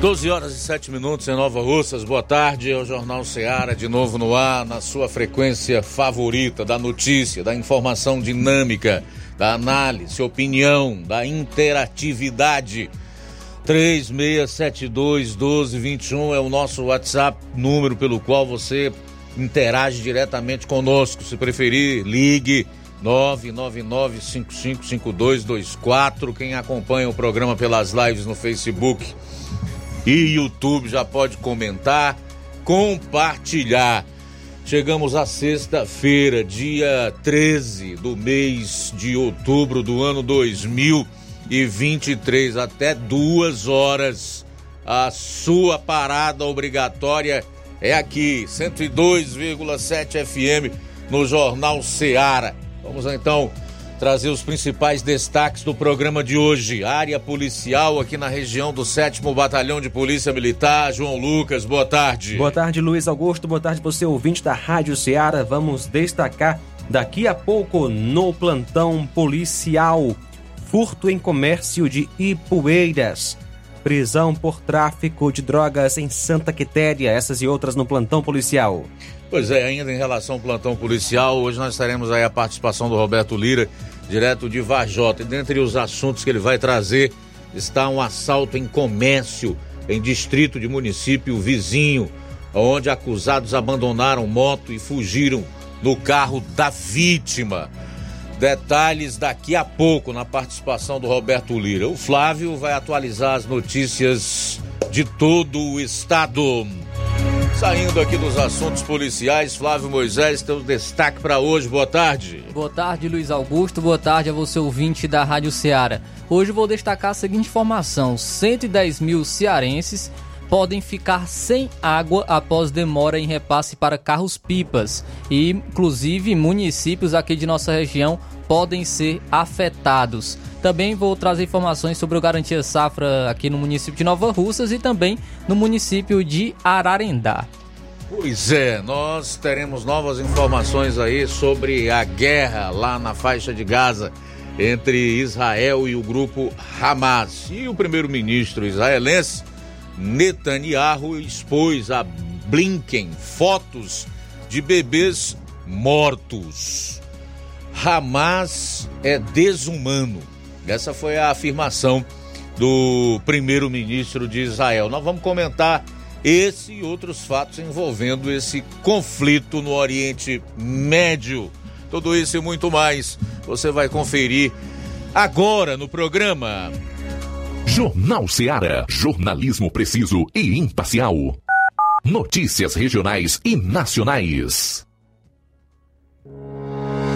12 horas e 7 minutos em Nova Russas. Boa tarde, é o Jornal Seara de novo no ar, na sua frequência favorita da notícia, da informação dinâmica, da análise, opinião, da interatividade. 3672 1221 é o nosso WhatsApp, número pelo qual você interage diretamente conosco. Se preferir, ligue 999555224. Quem acompanha o programa pelas lives no Facebook e YouTube já pode comentar, compartilhar. Chegamos à sexta-feira, dia 13 do mês de outubro do ano 2023, até duas horas. A sua parada obrigatória é aqui, 102,7 FM, no Jornal Seara. Vamos então trazer os principais destaques do programa de hoje. Área policial aqui na região do 7 Batalhão de Polícia Militar. João Lucas, boa tarde. Boa tarde, Luiz Augusto. Boa tarde, você ouvinte da Rádio Ceará. Vamos destacar daqui a pouco no plantão policial. Furto em comércio de Ipueiras. Prisão por tráfico de drogas em Santa Quitéria. Essas e outras no plantão policial. Pois é, ainda em relação ao plantão policial, hoje nós teremos aí a participação do Roberto Lira, direto de Vajota. E dentre os assuntos que ele vai trazer está um assalto em comércio em distrito de município vizinho, onde acusados abandonaram moto e fugiram no carro da vítima. Detalhes daqui a pouco na participação do Roberto Lira. O Flávio vai atualizar as notícias de todo o estado. Saindo aqui dos assuntos policiais, Flávio Moisés tem um destaque para hoje. Boa tarde. Boa tarde, Luiz Augusto. Boa tarde a você, ouvinte da Rádio Ceará. Hoje vou destacar a seguinte informação: 110 mil cearenses podem ficar sem água após demora em repasse para carros-pipas. E, inclusive, municípios aqui de nossa região podem ser afetados. Também vou trazer informações sobre o Garantia Safra aqui no município de Nova Russas e também no município de Ararendá. Pois é, nós teremos novas informações aí sobre a guerra lá na faixa de Gaza entre Israel e o grupo Hamas. E o primeiro-ministro israelense Netanyahu expôs a Blinken fotos de bebês mortos. Hamas é desumano. Essa foi a afirmação do primeiro-ministro de Israel. Nós vamos comentar esse e outros fatos envolvendo esse conflito no Oriente Médio. Tudo isso e muito mais você vai conferir agora no programa. Jornal Seara. Jornalismo preciso e imparcial. Notícias regionais e nacionais.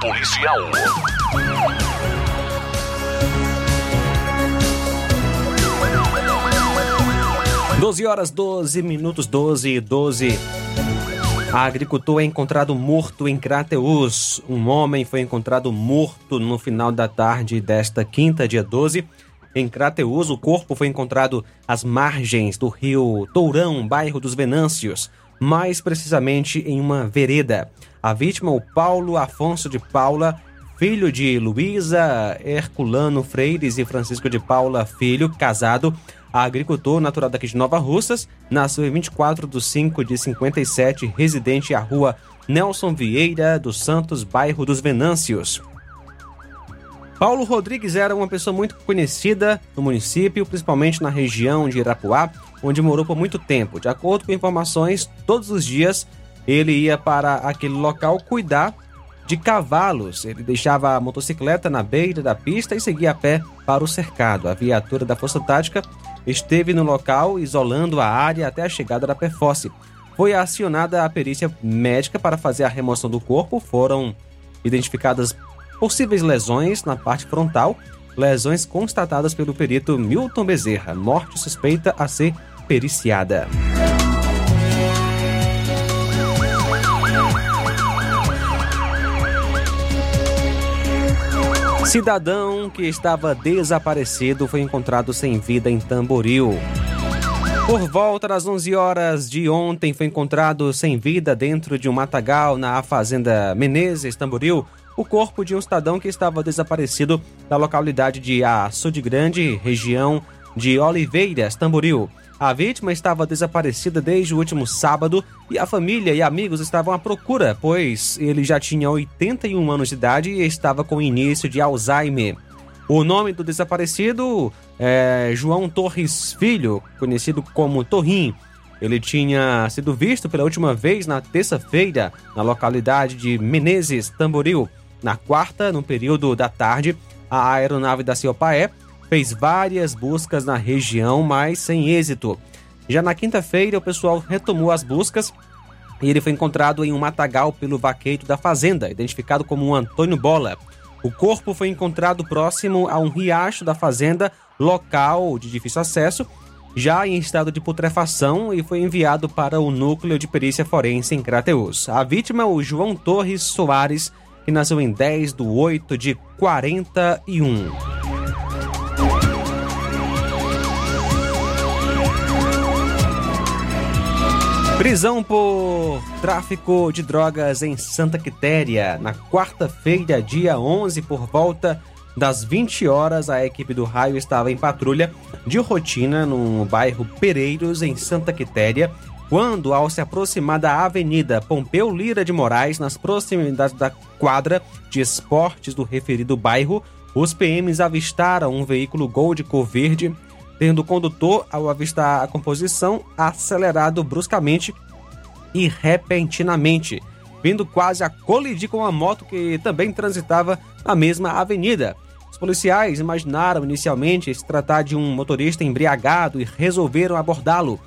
policial. Doze horas, 12 minutos, 12 e 12. Agricultor é encontrado morto em Crateus. Um homem foi encontrado morto no final da tarde desta quinta, dia 12. Em Crateus, o corpo foi encontrado às margens do rio Tourão, bairro dos Venâncios mais precisamente em uma vereda. A vítima, o Paulo Afonso de Paula, filho de Luísa Herculano Freires e Francisco de Paula Filho, casado, agricultor natural daqui de Nova Russas, nasceu em 24 de 5 de 57, residente à rua Nelson Vieira dos Santos, bairro dos Venâncios. Paulo Rodrigues era uma pessoa muito conhecida no município, principalmente na região de Irapuá, onde morou por muito tempo. De acordo com informações, todos os dias ele ia para aquele local cuidar de cavalos. Ele deixava a motocicleta na beira da pista e seguia a pé para o cercado. A viatura da Força Tática esteve no local, isolando a área até a chegada da Perforce. Foi acionada a perícia médica para fazer a remoção do corpo. Foram identificadas possíveis lesões na parte frontal, lesões constatadas pelo perito Milton Bezerra, morte suspeita a ser periciada. Cidadão que estava desaparecido foi encontrado sem vida em Tamboril. Por volta das 11 horas de ontem, foi encontrado sem vida dentro de um matagal na fazenda Menezes, Tamboril, o corpo de um cidadão que estava desaparecido na localidade de Açude Grande, região de Oliveiras, Tamboril. A vítima estava desaparecida desde o último sábado e a família e amigos estavam à procura, pois ele já tinha 81 anos de idade e estava com início de Alzheimer. O nome do desaparecido é João Torres Filho, conhecido como Torrim. Ele tinha sido visto pela última vez na terça-feira na localidade de Menezes, Tamboril. Na quarta, no período da tarde, a aeronave da Ciopaé fez várias buscas na região, mas sem êxito. Já na quinta-feira, o pessoal retomou as buscas e ele foi encontrado em um matagal pelo vaqueiro da fazenda, identificado como Antônio Bola. O corpo foi encontrado próximo a um riacho da fazenda, local de difícil acesso, já em estado de putrefação e foi enviado para o núcleo de perícia forense em Crateus. A vítima, o João Torres Soares, que nasceu em 10 de 8 de 41. Prisão por tráfico de drogas em Santa Quitéria. Na quarta-feira, dia 11, por volta das 20 horas, a equipe do raio estava em patrulha de rotina no bairro Pereiros, em Santa Quitéria, quando, ao se aproximar da Avenida Pompeu Lira de Moraes, nas proximidades da quadra de esportes do referido bairro, os PMs avistaram um veículo Gol de cor verde, tendo o condutor, ao avistar a composição, acelerado bruscamente e repentinamente, vindo quase a colidir com uma moto que também transitava na mesma avenida. Os policiais imaginaram inicialmente se tratar de um motorista embriagado e resolveram abordá-lo.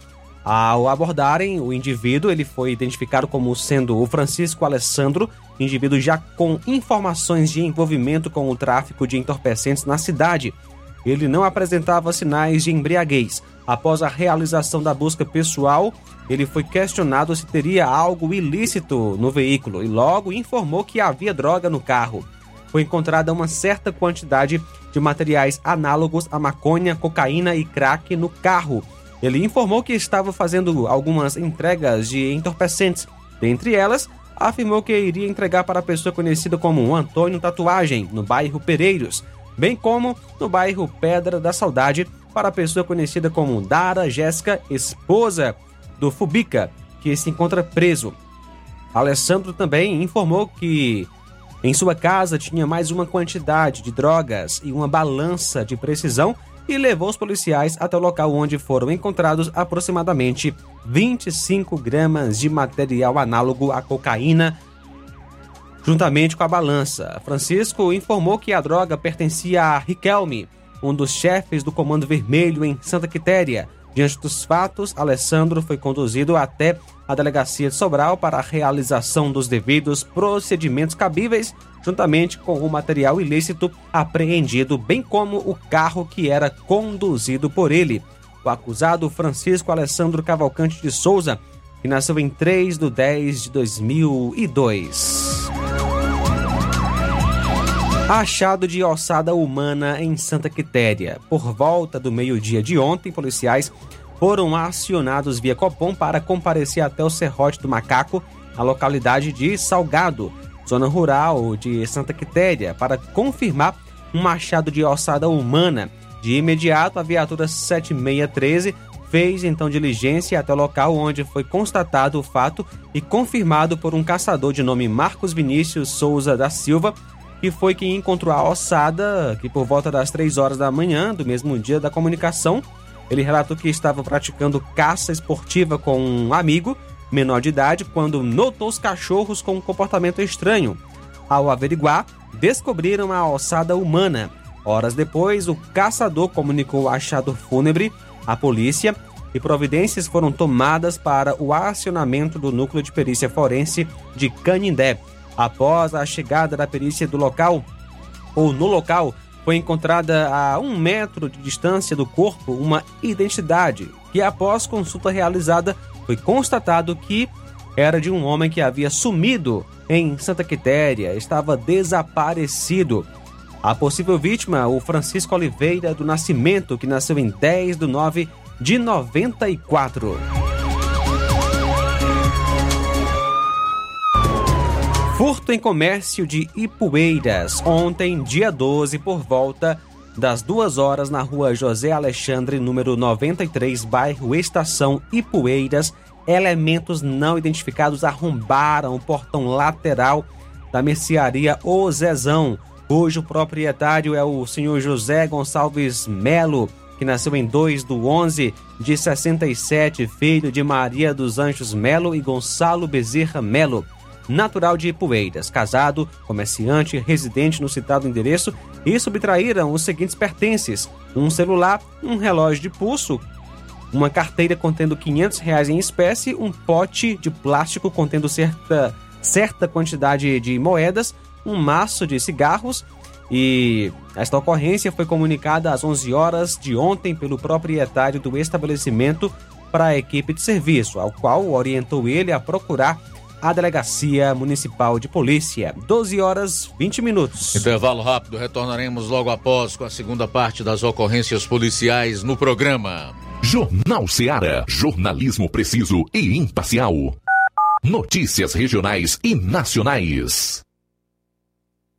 Ao abordarem o indivíduo, ele foi identificado como sendo o Francisco Alessandro, indivíduo já com informações de envolvimento com o tráfico de entorpecentes na cidade. Ele não apresentava sinais de embriaguez. Após a realização da busca pessoal, ele foi questionado se teria algo ilícito no veículo e logo informou que havia droga no carro. Foi encontrada uma certa quantidade de materiais análogos a maconha, cocaína e crack no carro. Ele informou que estava fazendo algumas entregas de entorpecentes. Dentre elas, afirmou que iria entregar para a pessoa conhecida como Antônio Tatuagem, no bairro Pereiros, bem como no bairro Pedra da Saudade, para a pessoa conhecida como Dara Jéssica, esposa do Fubica, que se encontra preso. Alessandro também informou que em sua casa tinha mais uma quantidade de drogas e uma balança de precisão e levou os policiais até o local onde foram encontrados aproximadamente 25 gramas de material análogo à cocaína, juntamente com a balança. Francisco informou que a droga pertencia a Riquelme, um dos chefes do Comando Vermelho em Santa Quitéria. Diante dos fatos, Alessandro foi conduzido até a delegacia de Sobral para a realização dos devidos procedimentos cabíveis juntamente com o material ilícito apreendido, bem como o carro que era conduzido por ele. O acusado Francisco Alessandro Cavalcante de Souza, que nasceu em 3 de 10 de 2002. Achado de ossada humana em Santa Quitéria. Por volta do meio-dia de ontem, policiais foram acionados via Copom para comparecer até o Serrote do Macaco, na localidade de Salgado, zona rural de Santa Quitéria, para confirmar um machado de ossada humana. De imediato, a viatura 7613 fez então diligência até o local onde foi constatado o fato e confirmado por um caçador de nome Marcos Vinícius Souza da Silva, que foi quem encontrou a ossada, que por volta das 3 horas da manhã do mesmo dia da comunicação, ele relatou que estava praticando caça esportiva com um amigo menor de idade, quando notou os cachorros com um comportamento estranho. Ao averiguar, descobriram a ossada humana. Horas depois, o caçador comunicou o achado fúnebre à polícia e providências foram tomadas para o acionamento do núcleo de perícia forense de Canindé. Após a chegada da perícia do local, ou no local, foi encontrada a um metro de distância do corpo uma identidade que, após consulta realizada, foi constatado que era de um homem que havia sumido em Santa Quitéria, estava desaparecido. A possível vítima, o Francisco Oliveira do Nascimento, que nasceu em 10 de 9 de 94. Furto em comércio de Ipueiras, ontem, dia 12, por volta das duas horas na rua José Alexandre, número 93, bairro Estação Ipueiras, elementos não identificados arrombaram o portão lateral da mercearia O Zezão, cujo proprietário é o senhor José Gonçalves Melo, que nasceu em 2 do 11 de 67, filho de Maria dos Anjos Melo e Gonçalo Bezerra Melo natural de Ipueiras, casado, comerciante, residente no citado endereço e subtraíram os seguintes pertences: um celular, um relógio de pulso, uma carteira contendo 500 reais em espécie, um pote de plástico contendo certa, certa quantidade de moedas, um maço de cigarros e esta ocorrência foi comunicada às 11 horas de ontem pelo proprietário do estabelecimento para a equipe de serviço, ao qual orientou ele a procurar a Delegacia Municipal de Polícia. 12 horas 20 minutos. Intervalo rápido, retornaremos logo após com a segunda parte das ocorrências policiais no programa. Jornal Seara. Jornalismo preciso e imparcial. Notícias regionais e nacionais.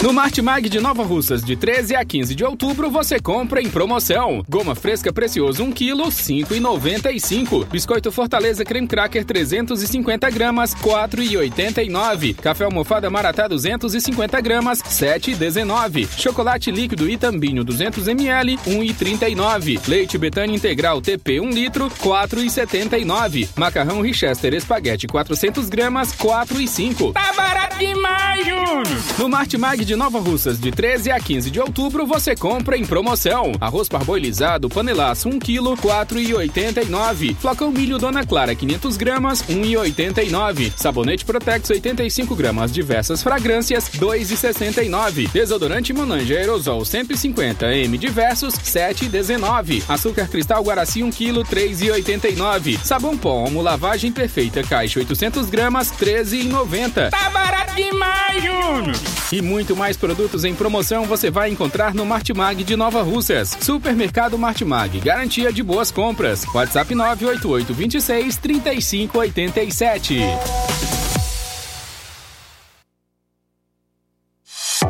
No Martimag de Nova Russas, de 13 a 15 de outubro, você compra em promoção. Goma fresca precioso 1 kg, 5,95. Biscoito Fortaleza Creme Cracker 350 gramas, 4,89. Café almofada Maratá 250 gramas, 7,19. Chocolate líquido Itambinho 200 ml, 1,39. Leite Betânia Integral TP 1 litro, 4,79. Macarrão Richester Espaguete 400 gramas, 4,5. Tá barato demais, Júnior! No Martimag de Nova Russas, de 13 a 15 de outubro, você compra em promoção. Arroz parboilizado, panelaço 1 kg, 4,89. Flocão milho Dona Clara, 500 gramas, 1,89. Sabonete Protex, 85 gramas, diversas fragrâncias, 2,69. Desodorante Monange Aerosol, 150 m diversos, 7,19. Açúcar Cristal Guaraci, 1 kg, 3,89. Sabão pó Omo Lavagem Perfeita, caixa 800 gramas, 13,90. Tá barato demais, Júnior! E muito mais produtos em promoção você vai encontrar no Martimag de Nova Russas. Supermercado Martimag, garantia de boas compras. WhatsApp 988 26 3587.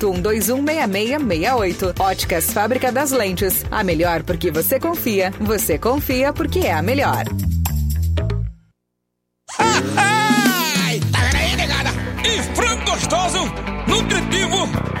81216668. Óticas Fábrica das Lentes. A melhor porque você confia. Você confia porque é a melhor. Ai, tá aí? E frango gostoso, nutritivo,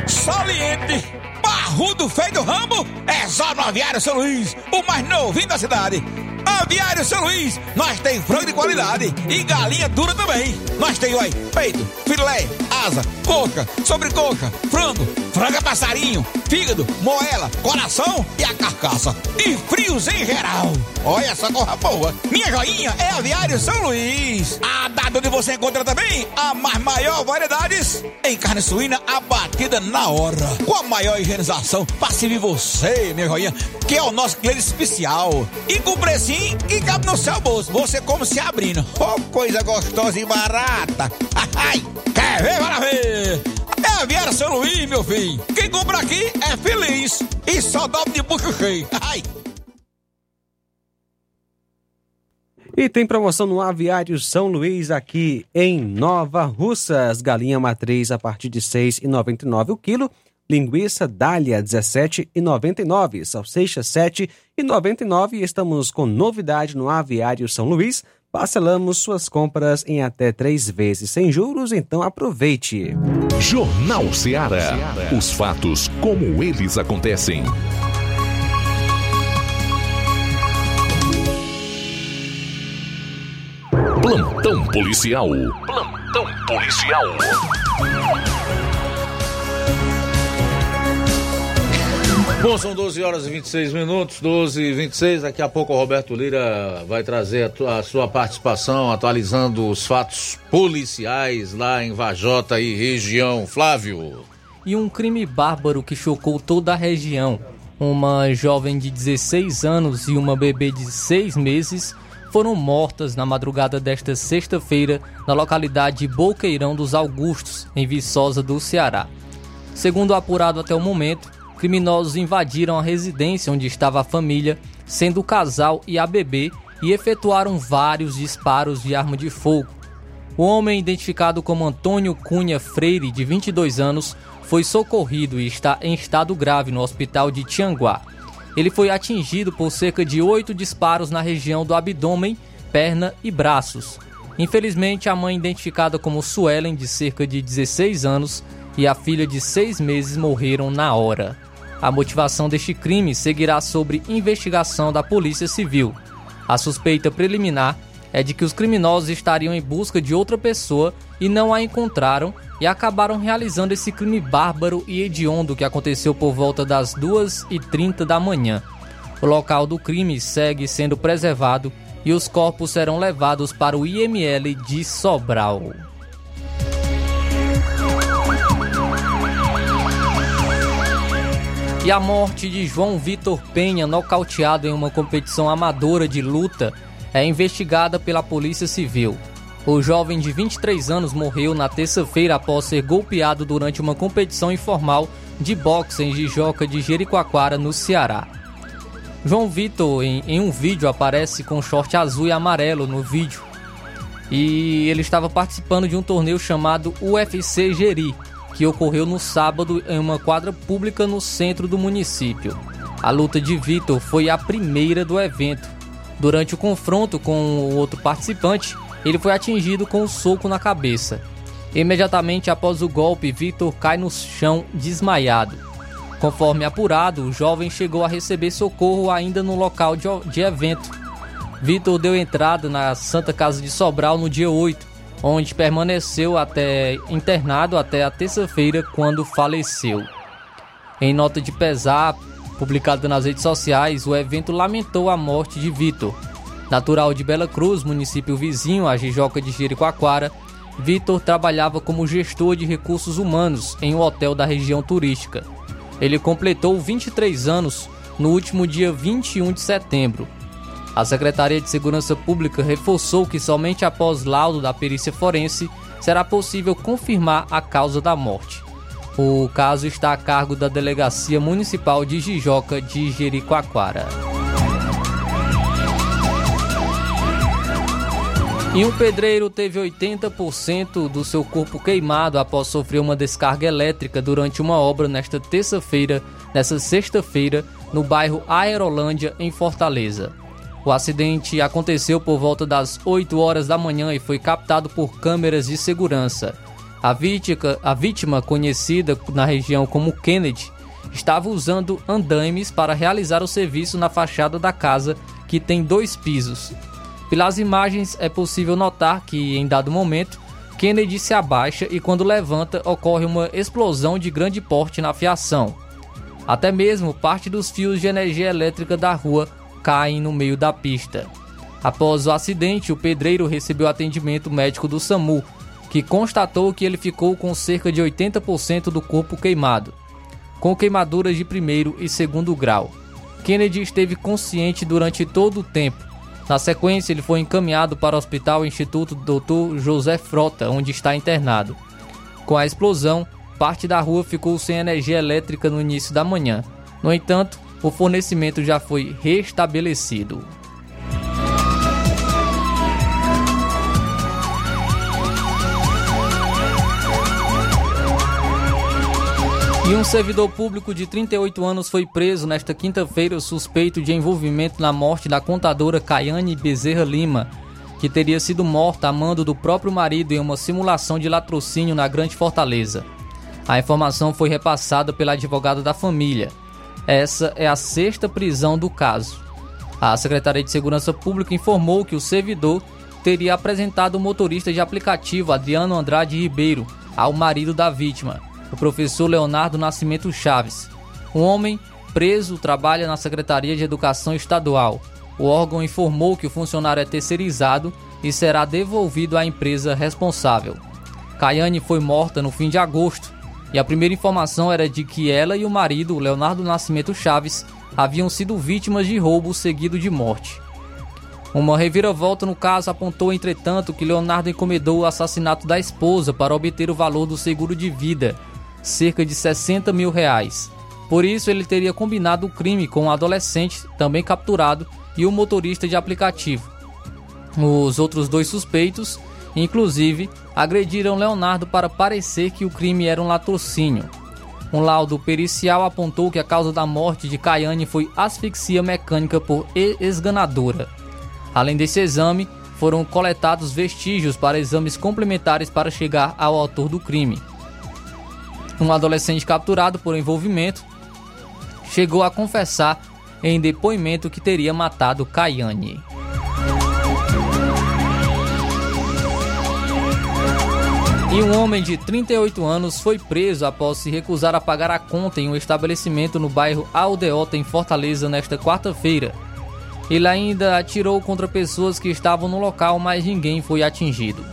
saliente, barrudo feio do ramo, é só no Aviário São Luís, o mais novinho da cidade. Aviário São Luís, nós tem frango de qualidade e galinha dura também. Nós tem, oi, peito, filé, asa, coca, sobrecoca, frango, franga passarinho, fígado, moela, coração e a carcaça. E frios em geral. Olha essa corra boa. Minha joinha é Aviário São Luís. A data onde você encontra também a mais maior variedades em carne suína abatida na hora. Com a maior higienização para servir você, minha joinha, que é o nosso cliente especial. E com precinho que cabe no seu bolso. Você como se abrindo. Oh, coisa gostosa e barata. Ai, quer ver, para ver? É Aviário São Luís, meu filho. Quem compra aqui é feliz. E só dobra de bucho cheio. Ai. E tem promoção no Aviário São Luís aqui em Nova Russas. Galinha matriz a partir de R$ 6,99 o quilo. Linguiça Dália R$ 17,99. Salsicha R$ 7,99. E estamos com novidade no Aviário São Luís. Parcelamos suas compras em até três vezes sem juros, então aproveite. Jornal Ceará. Os fatos como eles acontecem. Plantão policial. Plantão policial. Bom, são 12 horas e 26 minutos, 12 e 26. Daqui a pouco o Roberto Lira vai trazer a, tua- a sua participação, atualizando os fatos policiais lá em Vajota e região. Flávio. E um crime bárbaro que chocou toda a região. Uma jovem de 16 anos e uma bebê de 6 meses foram mortas na madrugada desta sexta-feira na localidade Boqueirão dos Augustos, em Viçosa do Ceará. Segundo apurado até o momento, criminosos invadiram a residência onde estava a família, sendo o casal e a bebê, e efetuaram vários disparos de arma de fogo. O homem, identificado como Antônio Cunha Freire, de 22 anos, foi socorrido e está em estado grave no hospital de Tianguá. Ele foi atingido por cerca de oito disparos na região do abdômen, perna e braços. Infelizmente, a mãe, identificada como Suelen, de cerca de 16 anos, e a filha de seis meses morreram na hora. A motivação deste crime seguirá sobre investigação da Polícia Civil. A suspeita preliminar é de que os criminosos estariam em busca de outra pessoa e não a encontraram e acabaram realizando esse crime bárbaro e hediondo que aconteceu por volta das 2h30 da manhã. O local do crime segue sendo preservado e os corpos serão levados para o IML de Sobral. E a morte de João Vitor Penha, nocauteado em uma competição amadora de luta, é investigada pela Polícia Civil. O jovem de 23 anos morreu na terça-feira após ser golpeado durante uma competição informal de boxe em Jijoca de Jericoacoara, no Ceará. João Vitor, em, em um vídeo, aparece com short azul e amarelo no vídeo. E ele estava participando de um torneio chamado UFC Jeri, que ocorreu no sábado em uma quadra pública no centro do município. A luta de Vitor foi a primeira do evento. Durante o confronto com o outro participante, ele foi atingido com um soco na cabeça. Imediatamente após o golpe, Vitor cai no chão desmaiado. Conforme apurado, o jovem chegou a receber socorro ainda no local de, evento. Vitor deu entrada na Santa Casa de Sobral no dia 8, onde permaneceu até internado até a terça-feira, quando faleceu. Em nota de pesar publicada nas redes sociais, o evento lamentou a morte de Vitor. Natural de Bela Cruz, município vizinho a Jijoca de Jericoacoara, Vitor trabalhava como gestor de recursos humanos em um hotel da região turística. Ele completou 23 anos no último dia 21 de setembro. A Secretaria de Segurança Pública reforçou que somente após laudo da perícia forense será possível confirmar a causa da morte. O caso está a cargo da Delegacia Municipal de Jijoca de Jericoacoara. E um pedreiro teve 80% do seu corpo queimado após sofrer uma descarga elétrica durante uma obra nesta terça-feira, nesta sexta-feira, no bairro Aerolândia, em Fortaleza. O acidente aconteceu por volta das 8 horas da manhã e foi captado por câmeras de segurança. A vítima, a vítima conhecida na região como Kennedy, estava usando andaimes para realizar o serviço na fachada da casa, que tem dois pisos, pelas imagens é possível notar que, em dado momento, Kennedy se abaixa e, quando levanta, ocorre uma explosão de grande porte na fiação. Até mesmo parte dos fios de energia elétrica da rua caem no meio da pista. Após o acidente, o pedreiro recebeu atendimento médico do SAMU, que constatou que ele ficou com cerca de 80% do corpo queimado, com queimaduras de primeiro e segundo grau. Kennedy esteve consciente durante todo o tempo na sequência, ele foi encaminhado para o Hospital Instituto Dr. José Frota, onde está internado. Com a explosão, parte da rua ficou sem energia elétrica no início da manhã. No entanto, o fornecimento já foi restabelecido. E um servidor público de 38 anos foi preso nesta quinta-feira suspeito de envolvimento na morte da contadora Caiane Bezerra Lima, que teria sido morta a mando do próprio marido em uma simulação de latrocínio na Grande Fortaleza. A informação foi repassada pela advogada da família. Essa é a sexta prisão do caso. A Secretaria de Segurança Pública informou que o servidor teria apresentado o motorista de aplicativo Adriano Andrade Ribeiro ao marido da vítima o professor Leonardo Nascimento Chaves. Um homem preso trabalha na Secretaria de Educação Estadual. O órgão informou que o funcionário é terceirizado e será devolvido à empresa responsável. Caiane foi morta no fim de agosto e a primeira informação era de que ela e o marido, Leonardo Nascimento Chaves, haviam sido vítimas de roubo seguido de morte. Uma reviravolta no caso apontou, entretanto, que Leonardo encomendou o assassinato da esposa para obter o valor do seguro de vida cerca de 60 mil reais. Por isso, ele teria combinado o crime com um adolescente, também capturado, e um motorista de aplicativo. Os outros dois suspeitos, inclusive, agrediram Leonardo para parecer que o crime era um latrocínio. Um laudo pericial apontou que a causa da morte de Caiane foi asfixia mecânica por esganadora. Além desse exame, foram coletados vestígios para exames complementares para chegar ao autor do crime. Um adolescente capturado por envolvimento chegou a confessar em depoimento que teria matado Caiane. E um homem de 38 anos foi preso após se recusar a pagar a conta em um estabelecimento no bairro Aldeota, em Fortaleza, nesta quarta-feira. Ele ainda atirou contra pessoas que estavam no local, mas ninguém foi atingido.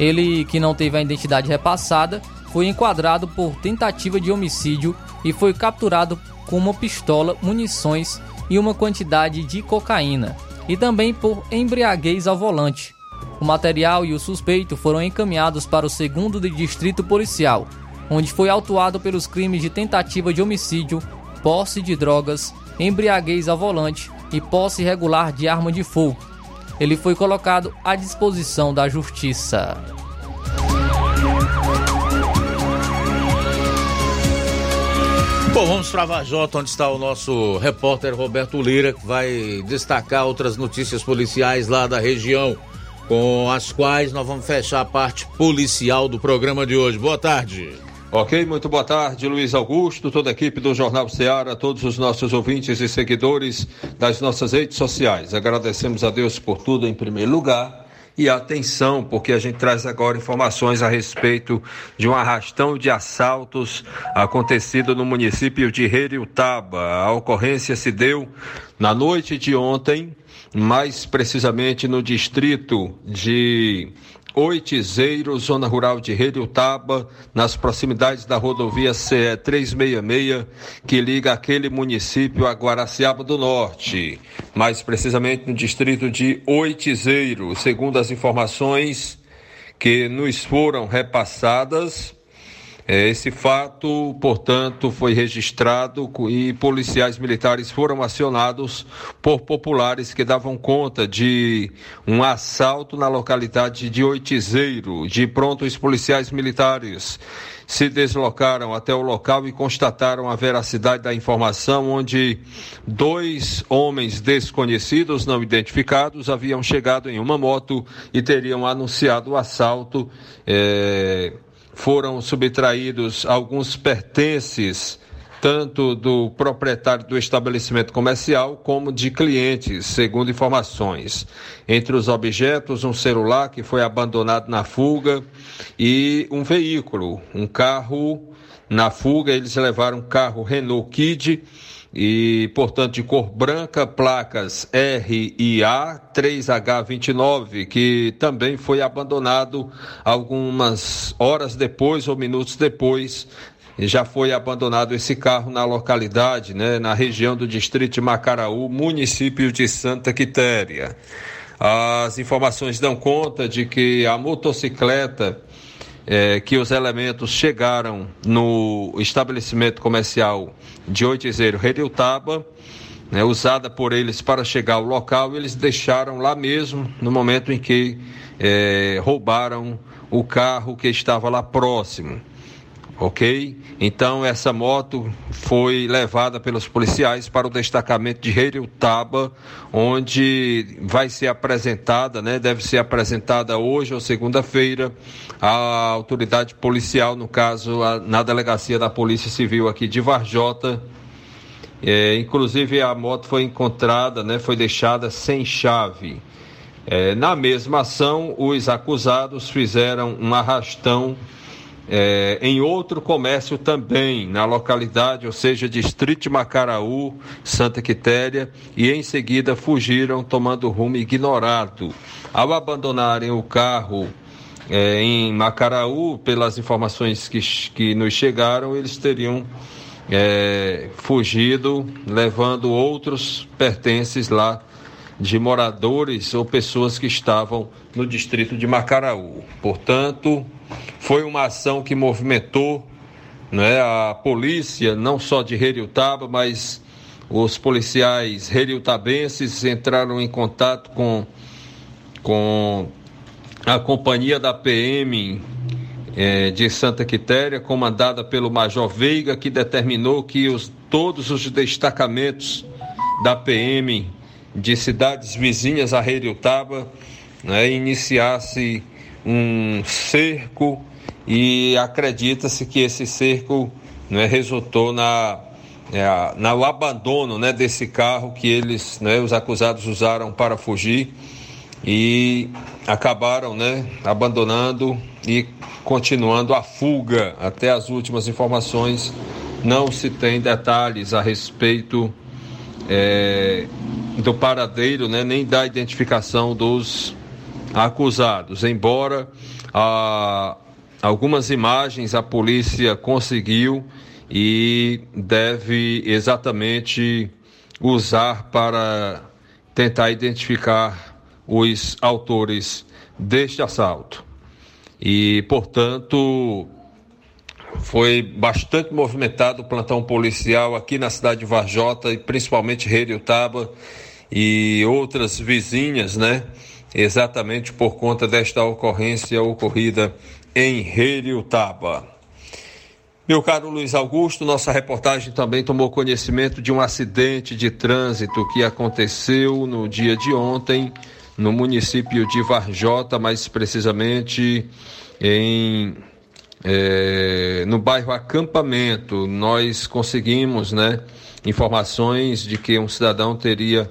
Ele, que não teve a identidade repassada, foi enquadrado por tentativa de homicídio e foi capturado com uma pistola, munições e uma quantidade de cocaína, e também por embriaguez ao volante. O material e o suspeito foram encaminhados para o segundo de distrito policial, onde foi autuado pelos crimes de tentativa de homicídio, posse de drogas, embriaguez ao volante e posse irregular de arma de fogo. Ele foi colocado à disposição da justiça. Bom, vamos para Vajota, onde está o nosso repórter Roberto Lira, que vai destacar outras notícias policiais lá da região com as quais nós vamos fechar a parte policial do programa de hoje. Boa tarde. Ok, muito boa tarde, Luiz Augusto, toda a equipe do Jornal Ceará, todos os nossos ouvintes e seguidores das nossas redes sociais. Agradecemos a Deus por tudo em primeiro lugar. E atenção, porque a gente traz agora informações a respeito de um arrastão de assaltos acontecido no município de Reriutaba. A ocorrência se deu na noite de ontem, mais precisamente no distrito de Oitizeiro, zona rural de Redutaba, nas proximidades da rodovia CE 366, que liga aquele município a Guaraciaba do Norte, mais precisamente no distrito de Oitizeiro, segundo as informações que nos foram repassadas esse fato, portanto, foi registrado e policiais militares foram acionados por populares que davam conta de um assalto na localidade de Oitizeiro. De pronto, os policiais militares se deslocaram até o local e constataram a veracidade da informação, onde dois homens desconhecidos, não identificados, haviam chegado em uma moto e teriam anunciado o assalto. É foram subtraídos alguns pertences, tanto do proprietário do estabelecimento comercial como de clientes, segundo informações. Entre os objetos, um celular que foi abandonado na fuga e um veículo, um carro na fuga. Eles levaram um carro Renault Kid e, portanto, de cor branca, placas R e A 3H29, que também foi abandonado algumas horas depois ou minutos depois. Já foi abandonado esse carro na localidade, né, na região do distrito de Macaraú, município de Santa Quitéria. As informações dão conta de que a motocicleta é, que os elementos chegaram no estabelecimento comercial de Oitizeiro Rediltaba, né, usada por eles para chegar ao local, eles deixaram lá mesmo no momento em que é, roubaram o carro que estava lá próximo ok? Então essa moto foi levada pelos policiais para o destacamento de Reiriutaba, onde vai ser apresentada, né? Deve ser apresentada hoje ou segunda-feira a autoridade policial, no caso a, na delegacia da Polícia Civil aqui de Varjota. É, inclusive a moto foi encontrada, né? Foi deixada sem chave. É, na mesma ação, os acusados fizeram um arrastão é, em outro comércio também, na localidade, ou seja, Distrito de Macaraú, Santa Quitéria, e em seguida fugiram tomando rumo ignorado. Ao abandonarem o carro é, em Macaraú, pelas informações que, que nos chegaram, eles teriam é, fugido, levando outros pertences lá de moradores ou pessoas que estavam no distrito de Macaraú. Portanto, foi uma ação que movimentou né, a polícia, não só de Heriutaba, mas os policiais heriutabenses entraram em contato com, com a companhia da PM é, de Santa Quitéria, comandada pelo Major Veiga, que determinou que os, todos os destacamentos da PM de cidades vizinhas a Heriutaba né, iniciasse um cerco e acredita-se que esse cerco né, resultou na, é, no abandono né, desse carro que eles, né, os acusados usaram para fugir e acabaram né, abandonando e continuando a fuga. Até as últimas informações não se tem detalhes a respeito é, do paradeiro, né, nem da identificação dos acusados, embora a, algumas imagens a polícia conseguiu e deve exatamente usar para tentar identificar os autores deste assalto. E, portanto, foi bastante movimentado o plantão policial aqui na cidade de Varjota e principalmente Taba e outras vizinhas, né? Exatamente por conta desta ocorrência ocorrida em Taba. Meu caro Luiz Augusto, nossa reportagem também tomou conhecimento de um acidente de trânsito que aconteceu no dia de ontem no município de Varjota, mais precisamente em é, no bairro Acampamento. Nós conseguimos, né, informações de que um cidadão teria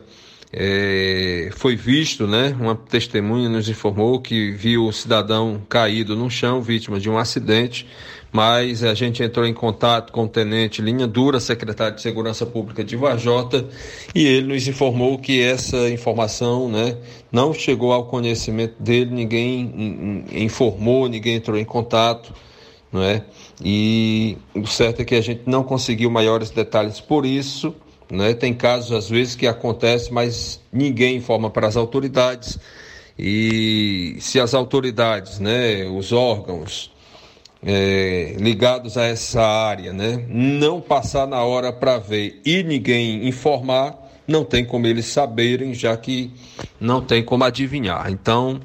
é, foi visto, né? Uma testemunha nos informou que viu o cidadão caído no chão, vítima de um acidente mas a gente entrou em contato com o tenente Linha Dura, secretário de Segurança Pública de Vajota, e ele nos informou que essa informação né, não chegou ao conhecimento dele, ninguém informou, ninguém entrou em contato, não é? E o certo é que a gente não conseguiu maiores detalhes por isso, né? Tem casos às vezes que acontece, mas ninguém informa para as autoridades. E se as autoridades, né, os órgãos, é, ligados a essa área, né? Não passar na hora para ver e ninguém informar, não tem como eles saberem, já que não tem como adivinhar. Então,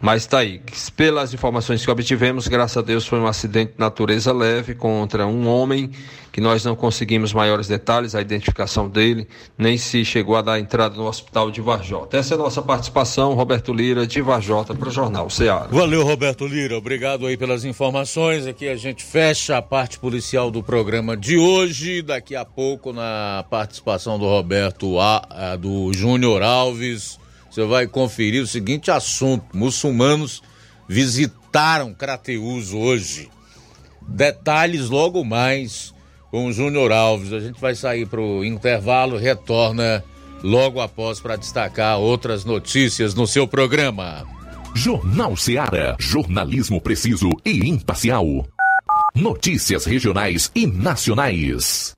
mas está aí. Pelas informações que obtivemos, graças a Deus foi um acidente de natureza leve contra um homem que nós não conseguimos maiores detalhes, a identificação dele, nem se chegou a dar entrada no hospital de Varjota. Essa é a nossa participação, Roberto Lira, de Varjota, para o Jornal Ceará. Valeu, Roberto Lira. Obrigado aí pelas informações. Aqui a gente fecha a parte policial do programa de hoje. Daqui a pouco, na participação do Roberto A, do Júnior Alves você vai conferir o seguinte assunto: muçulmanos visitaram Crateus hoje. Detalhes logo mais com o Júnior Alves. A gente vai sair para o intervalo, retorna logo após para destacar outras notícias no seu programa. Jornal Seara. Jornalismo preciso e imparcial. Notícias regionais e nacionais.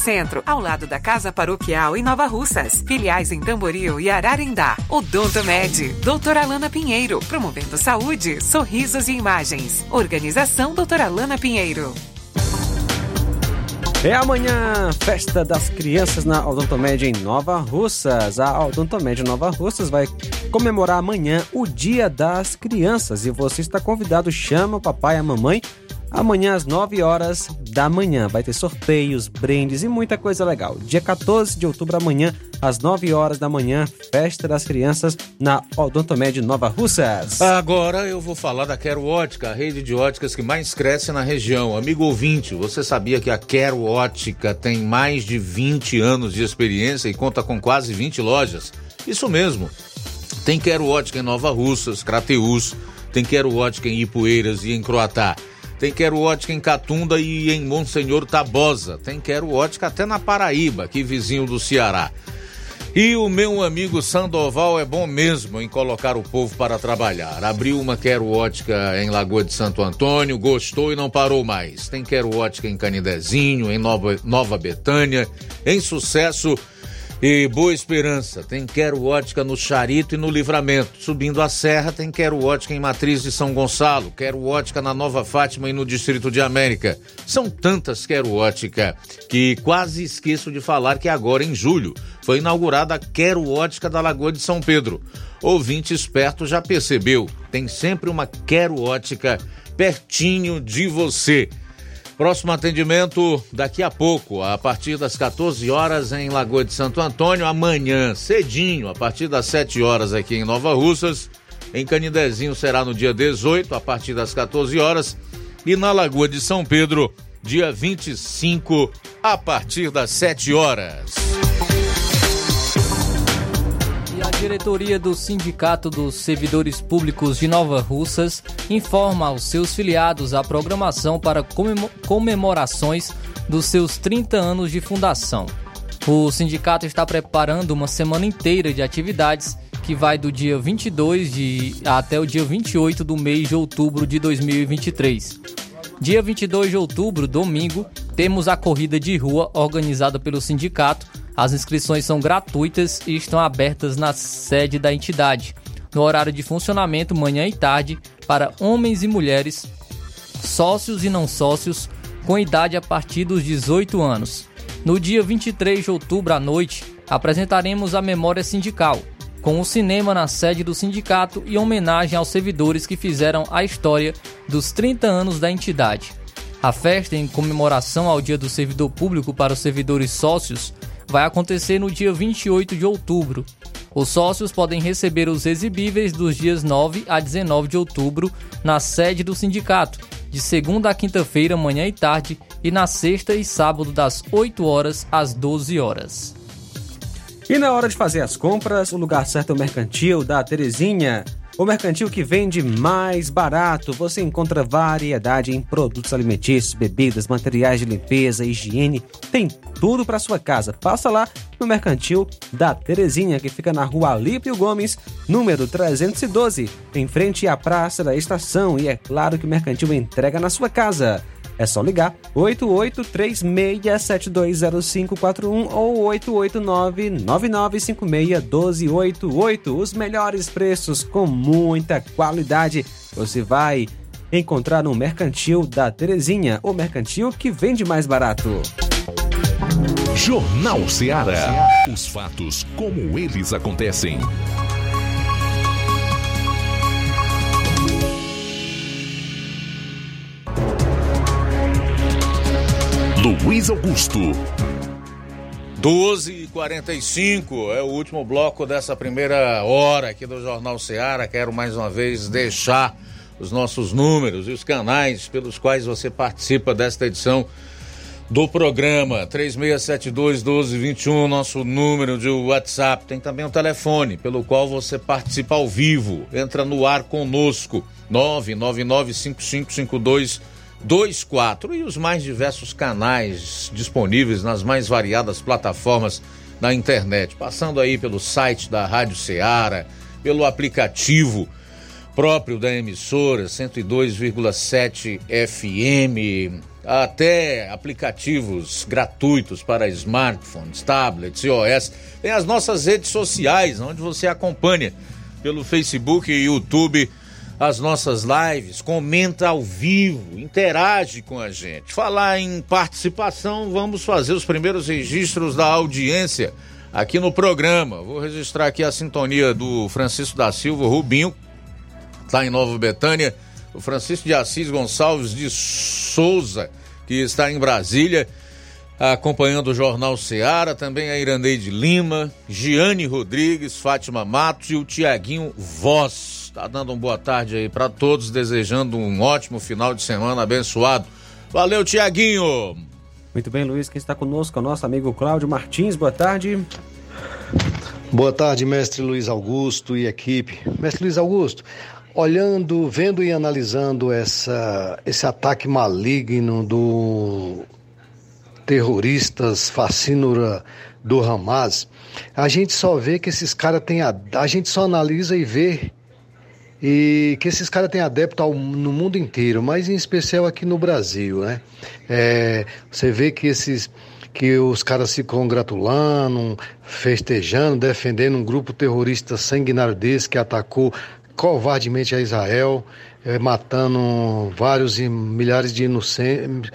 Centro, ao lado da Casa Paroquial em Nova Russas. Filiais em Tamboril e Ararindá. Odonto Med, doutora Alana Pinheiro, promovendo saúde, sorrisos e imagens. Organização doutora Alana Pinheiro. É amanhã, festa das crianças na Odontomed em Nova Russas. A Odontomed Nova Russas vai comemorar amanhã o Dia das Crianças e você está convidado. Chama o papai e a mamãe Amanhã às 9 horas da manhã vai ter sorteios, brindes e muita coisa legal. Dia 14 de outubro amanhã às 9 horas da manhã, festa das crianças na Odontomed Nova Russas. Agora eu vou falar da Quero Ótica, a rede de óticas que mais cresce na região. Amigo ouvinte, você sabia que a Quero Ótica tem mais de 20 anos de experiência e conta com quase 20 lojas? Isso mesmo. Tem Quero Ótica em Nova Russas, Crateús, tem Quero Ótica em Ipueiras e em Croatá. Tem Quero Ótica em Catunda e em Monsenhor Tabosa. Tem Quero Ótica até na Paraíba, aqui vizinho do Ceará. E o meu amigo Sandoval é bom mesmo em colocar o povo para trabalhar. Abriu uma Quero Ótica em Lagoa de Santo Antônio, gostou e não parou mais. Tem Quero Ótica em Canidezinho, em Nova, Nova Betânia, em Sucesso e Boa Esperança. Tem Quero Ótica no Charito e no Livramento. Subindo a Serra, tem Quero Ótica em Matriz de São Gonçalo. Quero Ótica na Nova Fátima e no Distrito de América. São tantas Quero Ótica que quase esqueço de falar que agora, em julho, foi inaugurada a Quero Ótica da Lagoa de São Pedro. Ouvinte esperto já percebeu, tem sempre uma Quero Ótica pertinho de você. Próximo atendimento daqui a pouco, a partir das 14 horas em Lagoa de Santo Antônio, amanhã cedinho, a partir das 7 horas aqui em Nova Russas. Em Canidezinho será no dia 18, a partir das 14 horas, e na Lagoa de São Pedro, dia 25, a partir das 7 horas. Diretoria do Sindicato dos Servidores Públicos de Nova Russas informa aos seus filiados a programação para comemo- comemorações dos seus 30 anos de fundação. O sindicato está preparando uma semana inteira de atividades que vai do dia 22 de até o dia 28 do mês de outubro de 2023. Dia 22 de outubro, domingo, temos a corrida de rua organizada pelo sindicato. As inscrições são gratuitas e estão abertas na sede da entidade, no horário de funcionamento manhã e tarde para homens e mulheres, sócios e não sócios, com idade a partir dos 18 anos. No dia 23 de outubro à noite, apresentaremos a memória sindical, com o cinema na sede do sindicato e homenagem aos servidores que fizeram a história dos 30 anos da entidade. A festa em comemoração ao Dia do Servidor Público para os servidores sócios vai acontecer no dia 28 de outubro. Os sócios podem receber os exibíveis dos dias 9 a 19 de outubro na sede do sindicato, de segunda a quinta-feira, manhã e tarde, e na sexta e sábado, das 8 horas às 12 horas. E na hora de fazer as compras, o lugar certo é o Mercantil da Terezinha. O mercantil que vende mais barato. Você encontra variedade em produtos alimentícios, bebidas, materiais de limpeza, higiene. Tem tudo para sua casa. Passa lá no Mercantil da Terezinha, que fica na rua Alípio Gomes, número 312, em frente à Praça da Estação. E é claro que o Mercantil entrega na sua casa. É só ligar 8836720541 ou 889-9956-1288. Os melhores preços com muita qualidade você vai encontrar no Mercantil da Terezinha, o mercantil que vende mais barato. Jornal Ceará. Os fatos como eles acontecem. Luiz Augusto. 12 e 45 é o último bloco dessa primeira hora aqui do Jornal Ceará. Quero mais uma vez deixar os nossos números e os canais pelos quais você participa desta edição do programa 3672-1221, nosso número de WhatsApp. Tem também o telefone pelo qual você participa ao vivo. Entra no ar conosco, 9995552 24 e os mais diversos canais disponíveis nas mais variadas plataformas da internet, passando aí pelo site da Rádio Ceará, pelo aplicativo próprio da emissora 102,7 FM, até aplicativos gratuitos para smartphones, tablets, iOS. Tem as nossas redes sociais, onde você acompanha pelo Facebook e YouTube as nossas lives, comenta ao vivo, interage com a gente. Falar em participação, vamos fazer os primeiros registros da audiência aqui no programa. Vou registrar aqui a sintonia do Francisco da Silva Rubinho, está em Nova Betânia, o Francisco de Assis Gonçalves de Souza, que está em Brasília, acompanhando o Jornal Seara, também a Iraneide Lima, Giane Rodrigues, Fátima Matos e o Tiaguinho Voz. Está dando uma boa tarde aí para todos, desejando um ótimo final de semana abençoado. Valeu, Tiaguinho! Muito bem, Luiz, quem está conosco é o nosso amigo Cláudio Martins. Boa tarde. Boa tarde, mestre Luiz Augusto e equipe. Mestre Luiz Augusto, olhando, vendo e analisando essa, esse ataque maligno do terroristas fascínora do Hamas, a gente só vê que esses caras têm a, a gente só analisa e vê e que esses caras têm adepto ao, no mundo inteiro, mas em especial aqui no Brasil, né? É, você vê que esses que os caras se congratulando, festejando, defendendo um grupo terrorista sanguinário desse que atacou covardemente a Israel, é, matando vários e milhares de inocentes,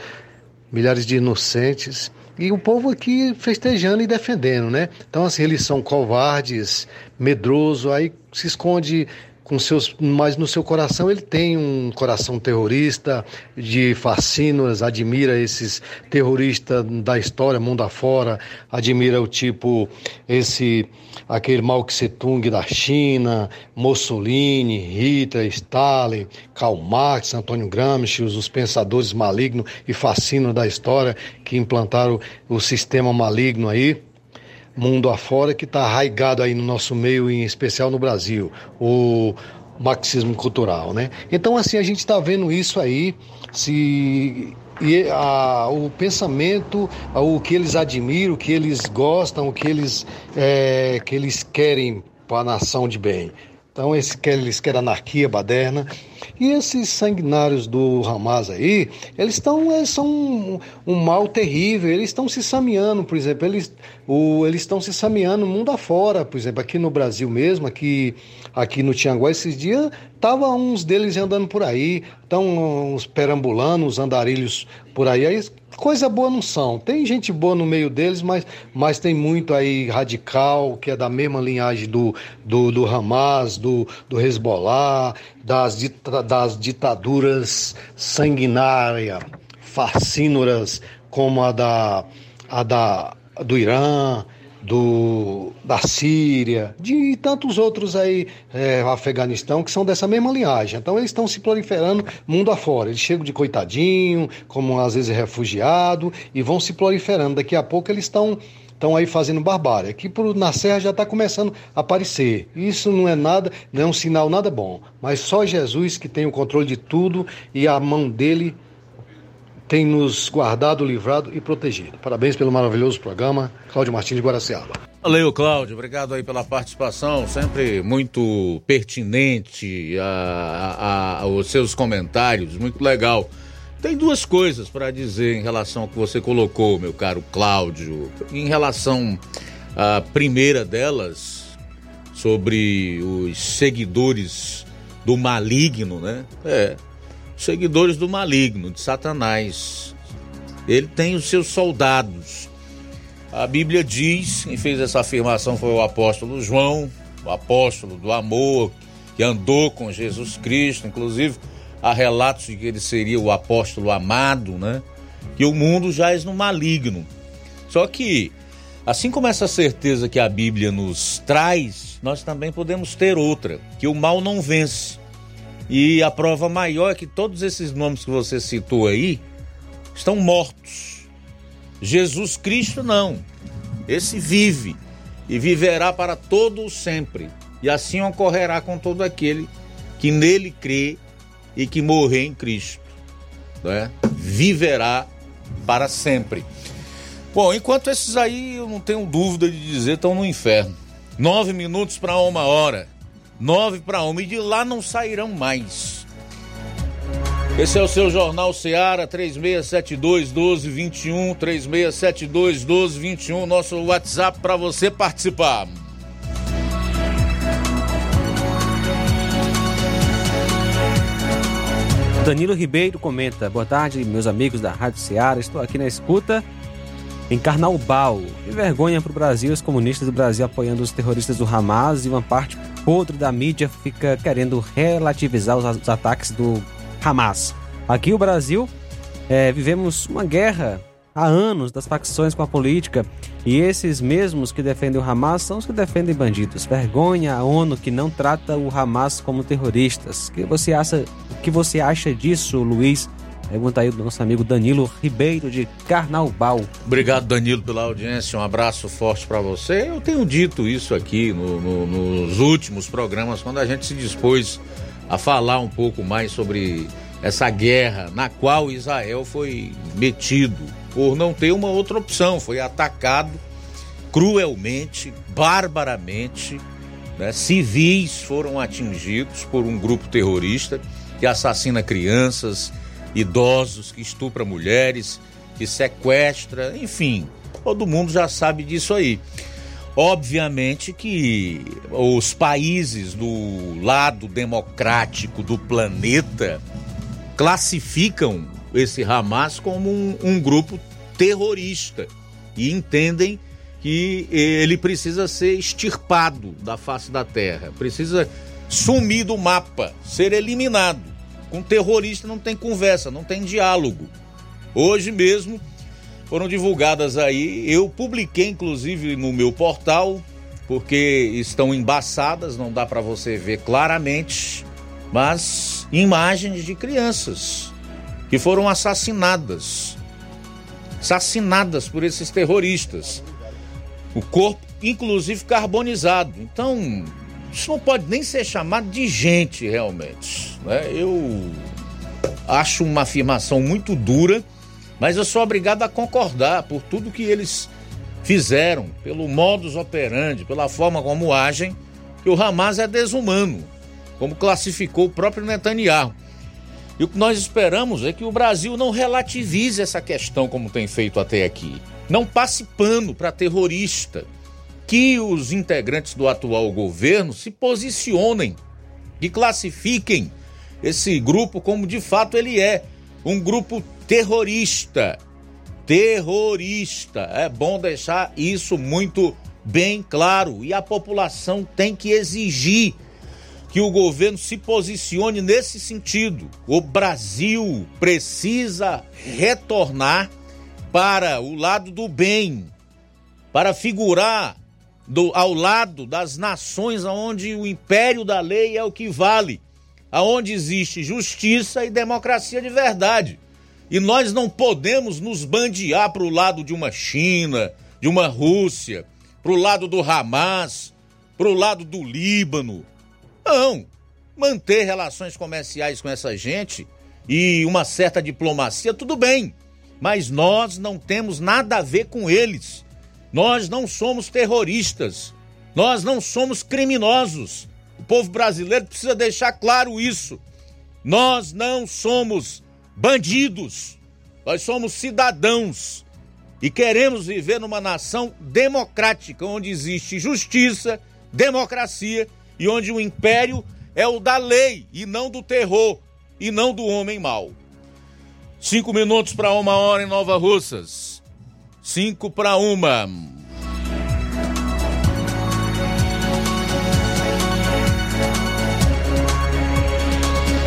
milhares de inocentes. E o povo aqui festejando e defendendo, né? Então, assim, eles são covardes, medroso, aí se esconde com seus, mas no seu coração ele tem um coração terrorista, de fascínoras, admira esses terroristas da história, mundo afora, admira o tipo, esse, aquele Mao Tse Tung da China, Mussolini, Hitler, Stalin, Karl Marx, Antônio Gramsci, os pensadores malignos e fascinos da história que implantaram o sistema maligno aí mundo afora que está arraigado aí no nosso meio, em especial no Brasil, o marxismo cultural, né? Então, assim, a gente está vendo isso aí, se e a, o pensamento, o que eles admiram, o que eles gostam, o que eles, é, que eles querem para a nação de bem. Então, esse, eles querem anarquia baderna. E esses sanguinários do Hamas aí, eles, estão eles são um, um, mal terrível, eles estão se sameando, por exemplo, eles, o, estão se sameando mundo afora, por exemplo, aqui no Brasil mesmo, aqui, aqui no Tianguá, esses dias, tava uns deles andando por aí, estão uns perambulando, os andarilhos por aí, aí coisa boa não são. Tem gente boa no meio deles, mas, mas tem muito aí radical, que é da mesma linhagem do, do, do Hamas, do, do Hezbollah, das, das ditaduras sanguinárias, fascínoras, como a da, a da, do Irã, do, da Síria, de tantos outros aí, é, Afeganistão, que são dessa mesma linhagem. Então eles estão se proliferando mundo afora. Eles chegam de coitadinho, como às vezes refugiado, e vão se proliferando. Daqui a pouco eles estão estão aí fazendo barbárie. Aqui por, na Serra já está começando a aparecer. Isso não é nada, não é um sinal nada bom. Mas só Jesus que tem o controle de tudo e a mão dele tem nos guardado, livrado e protegido. Parabéns pelo maravilhoso programa. Cláudio Martins de Guaraciaba. Valeu, Cláudio. Obrigado aí pela participação. Sempre muito pertinente a, a, a, os seus comentários. Muito legal. Tem duas coisas para dizer em relação ao que você colocou, meu caro Cláudio. Em relação à primeira delas, sobre os seguidores do maligno, né? É, seguidores do maligno, de Satanás. Ele tem os seus soldados. A Bíblia diz, quem fez essa afirmação foi o apóstolo João, o apóstolo do amor, que andou com Jesus Cristo, inclusive há relatos de que ele seria o apóstolo amado, né? Que o mundo jaz no maligno. Só que, assim como essa certeza que a Bíblia nos traz, nós também podemos ter outra, que o mal não vence. E a prova maior é que todos esses nomes que você citou aí estão mortos. Jesus Cristo não. Esse vive e viverá para todo o sempre. E assim ocorrerá com todo aquele que nele crê e que morrer em Cristo. Né? Viverá para sempre. Bom, enquanto esses aí, eu não tenho dúvida de dizer, estão no inferno. Nove minutos para uma hora. 9 para 1 e de lá não sairão mais. Esse é o seu Jornal Seara 3672 1221 3672 1221, nosso WhatsApp para você participar. Danilo Ribeiro comenta: Boa tarde, meus amigos da Rádio Seara. Estou aqui na escuta em Carnaubal. Que vergonha para o Brasil, os comunistas do Brasil apoiando os terroristas do Hamas e uma parte podre da mídia fica querendo relativizar os, os ataques do Hamas. Aqui o Brasil é, vivemos uma guerra há anos das facções com a política e esses mesmos que defendem o Hamas são os que defendem bandidos. Vergonha a ONU que não trata o Hamas como terroristas. O que você acha, que você acha disso, Luiz? Pergunta aí do nosso amigo Danilo Ribeiro de Carnaubal. Obrigado, Danilo, pela audiência. Um abraço forte para você. Eu tenho dito isso aqui no, no, nos últimos programas, quando a gente se dispôs a falar um pouco mais sobre essa guerra na qual Israel foi metido por não ter uma outra opção. Foi atacado cruelmente, barbaramente. Né? Civis foram atingidos por um grupo terrorista que assassina crianças idosos, que estupra mulheres, que sequestra, enfim, todo mundo já sabe disso aí. Obviamente que os países do lado democrático do planeta classificam esse Hamas como um, um grupo terrorista e entendem que ele precisa ser extirpado da face da terra, precisa sumir do mapa, ser eliminado. Com terrorista não tem conversa, não tem diálogo. Hoje mesmo foram divulgadas aí, eu publiquei inclusive no meu portal, porque estão embaçadas, não dá para você ver claramente, mas imagens de crianças que foram assassinadas. Assassinadas por esses terroristas. O corpo, inclusive, carbonizado. Então, isso não pode nem ser chamado de gente realmente. Né? Eu acho uma afirmação muito dura, mas eu sou obrigado a concordar por tudo que eles fizeram, pelo modus operandi, pela forma como agem, que o Hamas é desumano, como classificou o próprio Netanyahu. E o que nós esperamos é que o Brasil não relativize essa questão como tem feito até aqui. Não passe pano para terrorista que os integrantes do atual governo se posicionem e classifiquem esse grupo como de fato ele é um grupo terrorista. Terrorista. É bom deixar isso muito bem claro e a população tem que exigir que o governo se posicione nesse sentido. O Brasil precisa retornar para o lado do bem, para figurar do, ao lado das nações onde o império da lei é o que vale, aonde existe justiça e democracia de verdade. E nós não podemos nos bandear para o lado de uma China, de uma Rússia, para o lado do Hamas, para o lado do Líbano. Não. Manter relações comerciais com essa gente e uma certa diplomacia, tudo bem. Mas nós não temos nada a ver com eles. Nós não somos terroristas. Nós não somos criminosos. O povo brasileiro precisa deixar claro isso. Nós não somos bandidos. Nós somos cidadãos e queremos viver numa nação democrática, onde existe justiça, democracia e onde o império é o da lei e não do terror e não do homem mau. Cinco minutos para uma hora em Nova Russas. 5 para uma.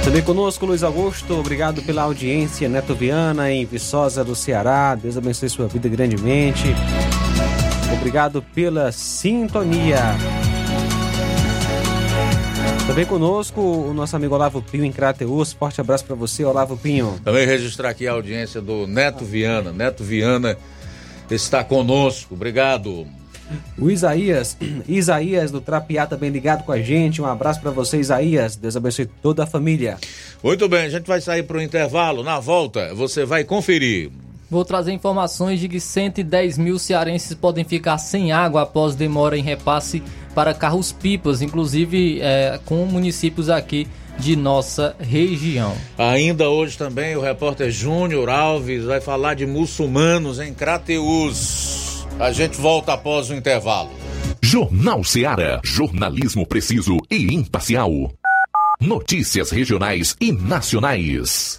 Também conosco, Luiz Augusto. Obrigado pela audiência. Neto Viana, em Viçosa do Ceará. Deus abençoe sua vida grandemente. Obrigado pela sintonia. Também conosco o nosso amigo Olavo Pinho em Crateus. Forte abraço para você, Olavo Pinho. Também registrar aqui a audiência do Neto Viana. Neto Viana está conosco. Obrigado. O Isaías, Isaías do Trapiá também ligado com a gente. Um abraço para você, Isaías. Deus abençoe toda a família. Muito bem, a gente vai sair para o intervalo. Na volta, você vai conferir. Vou trazer informações de que 110 mil cearenses podem ficar sem água após demora em repasse para carros-pipas, inclusive é, com municípios aqui de nossa região. Ainda hoje também o repórter Júnior Alves vai falar de muçulmanos em Crateus. A gente volta após o intervalo. Jornal Ceará, jornalismo preciso e imparcial. Notícias regionais e nacionais.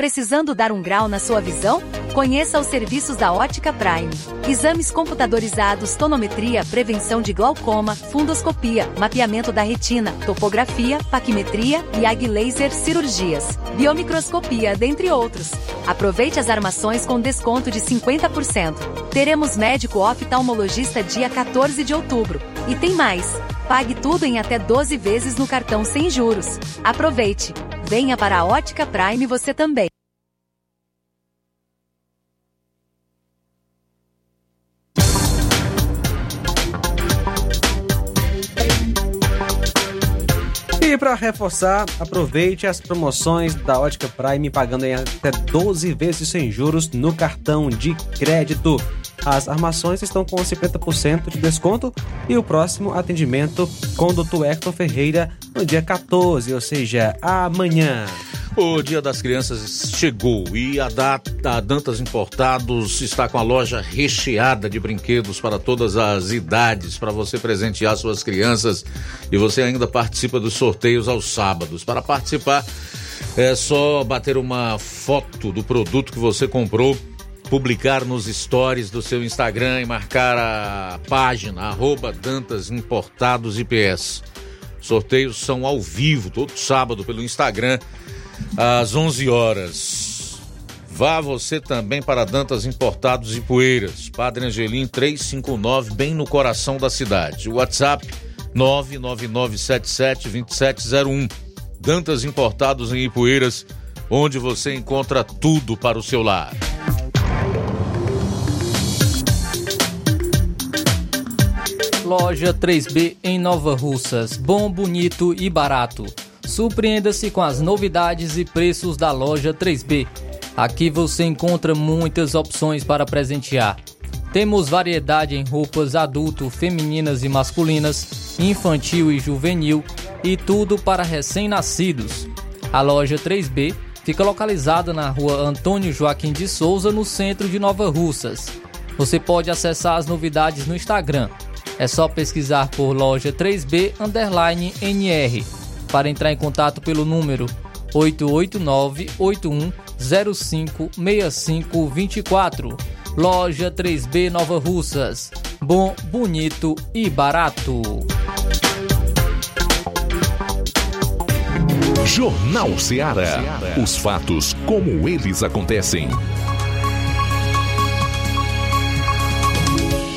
Precisando dar um grau na sua visão? Conheça os serviços da Ótica Prime. Exames computadorizados, tonometria, prevenção de glaucoma, fundoscopia, mapeamento da retina, topografia, paquimetria e laser cirurgias, biomicroscopia, dentre outros. Aproveite as armações com desconto de 50%. Teremos médico oftalmologista dia 14 de outubro. E tem mais. Pague tudo em até 12 vezes no cartão sem juros. Aproveite. Venha para a Ótica Prime você também. E para reforçar, aproveite as promoções da Ótica Prime pagando em até 12 vezes sem juros no cartão de crédito. As armações estão com 50% de desconto e o próximo atendimento com o Dr. Hector Ferreira no dia 14, ou seja, amanhã. O Dia das Crianças chegou e a, data, a Dantas Importados está com a loja recheada de brinquedos para todas as idades, para você presentear suas crianças e você ainda participa dos sorteios aos sábados. Para participar, é só bater uma foto do produto que você comprou, publicar nos stories do seu Instagram e marcar a página arroba Dantas Importados IPS. Sorteios são ao vivo, todo sábado, pelo Instagram às 11 horas. Vá você também para Dantas Importados e Poeiras, Padre Angelim 359, bem no coração da cidade. WhatsApp 999772701. Dantas Importados em Ipueiras, onde você encontra tudo para o seu lar. Loja 3B em Nova Russas. Bom, bonito e barato. Surpreenda-se com as novidades e preços da Loja 3B. Aqui você encontra muitas opções para presentear. Temos variedade em roupas adulto, femininas e masculinas, infantil e juvenil e tudo para recém-nascidos. A loja 3B fica localizada na rua Antônio Joaquim de Souza, no centro de Nova Russas. Você pode acessar as novidades no Instagram. É só pesquisar por loja 3B underline NR para entrar em contato pelo número 889 8105 6524. Loja 3B Nova Russas. Bom, bonito e barato. Jornal Ceará. Os fatos como eles acontecem.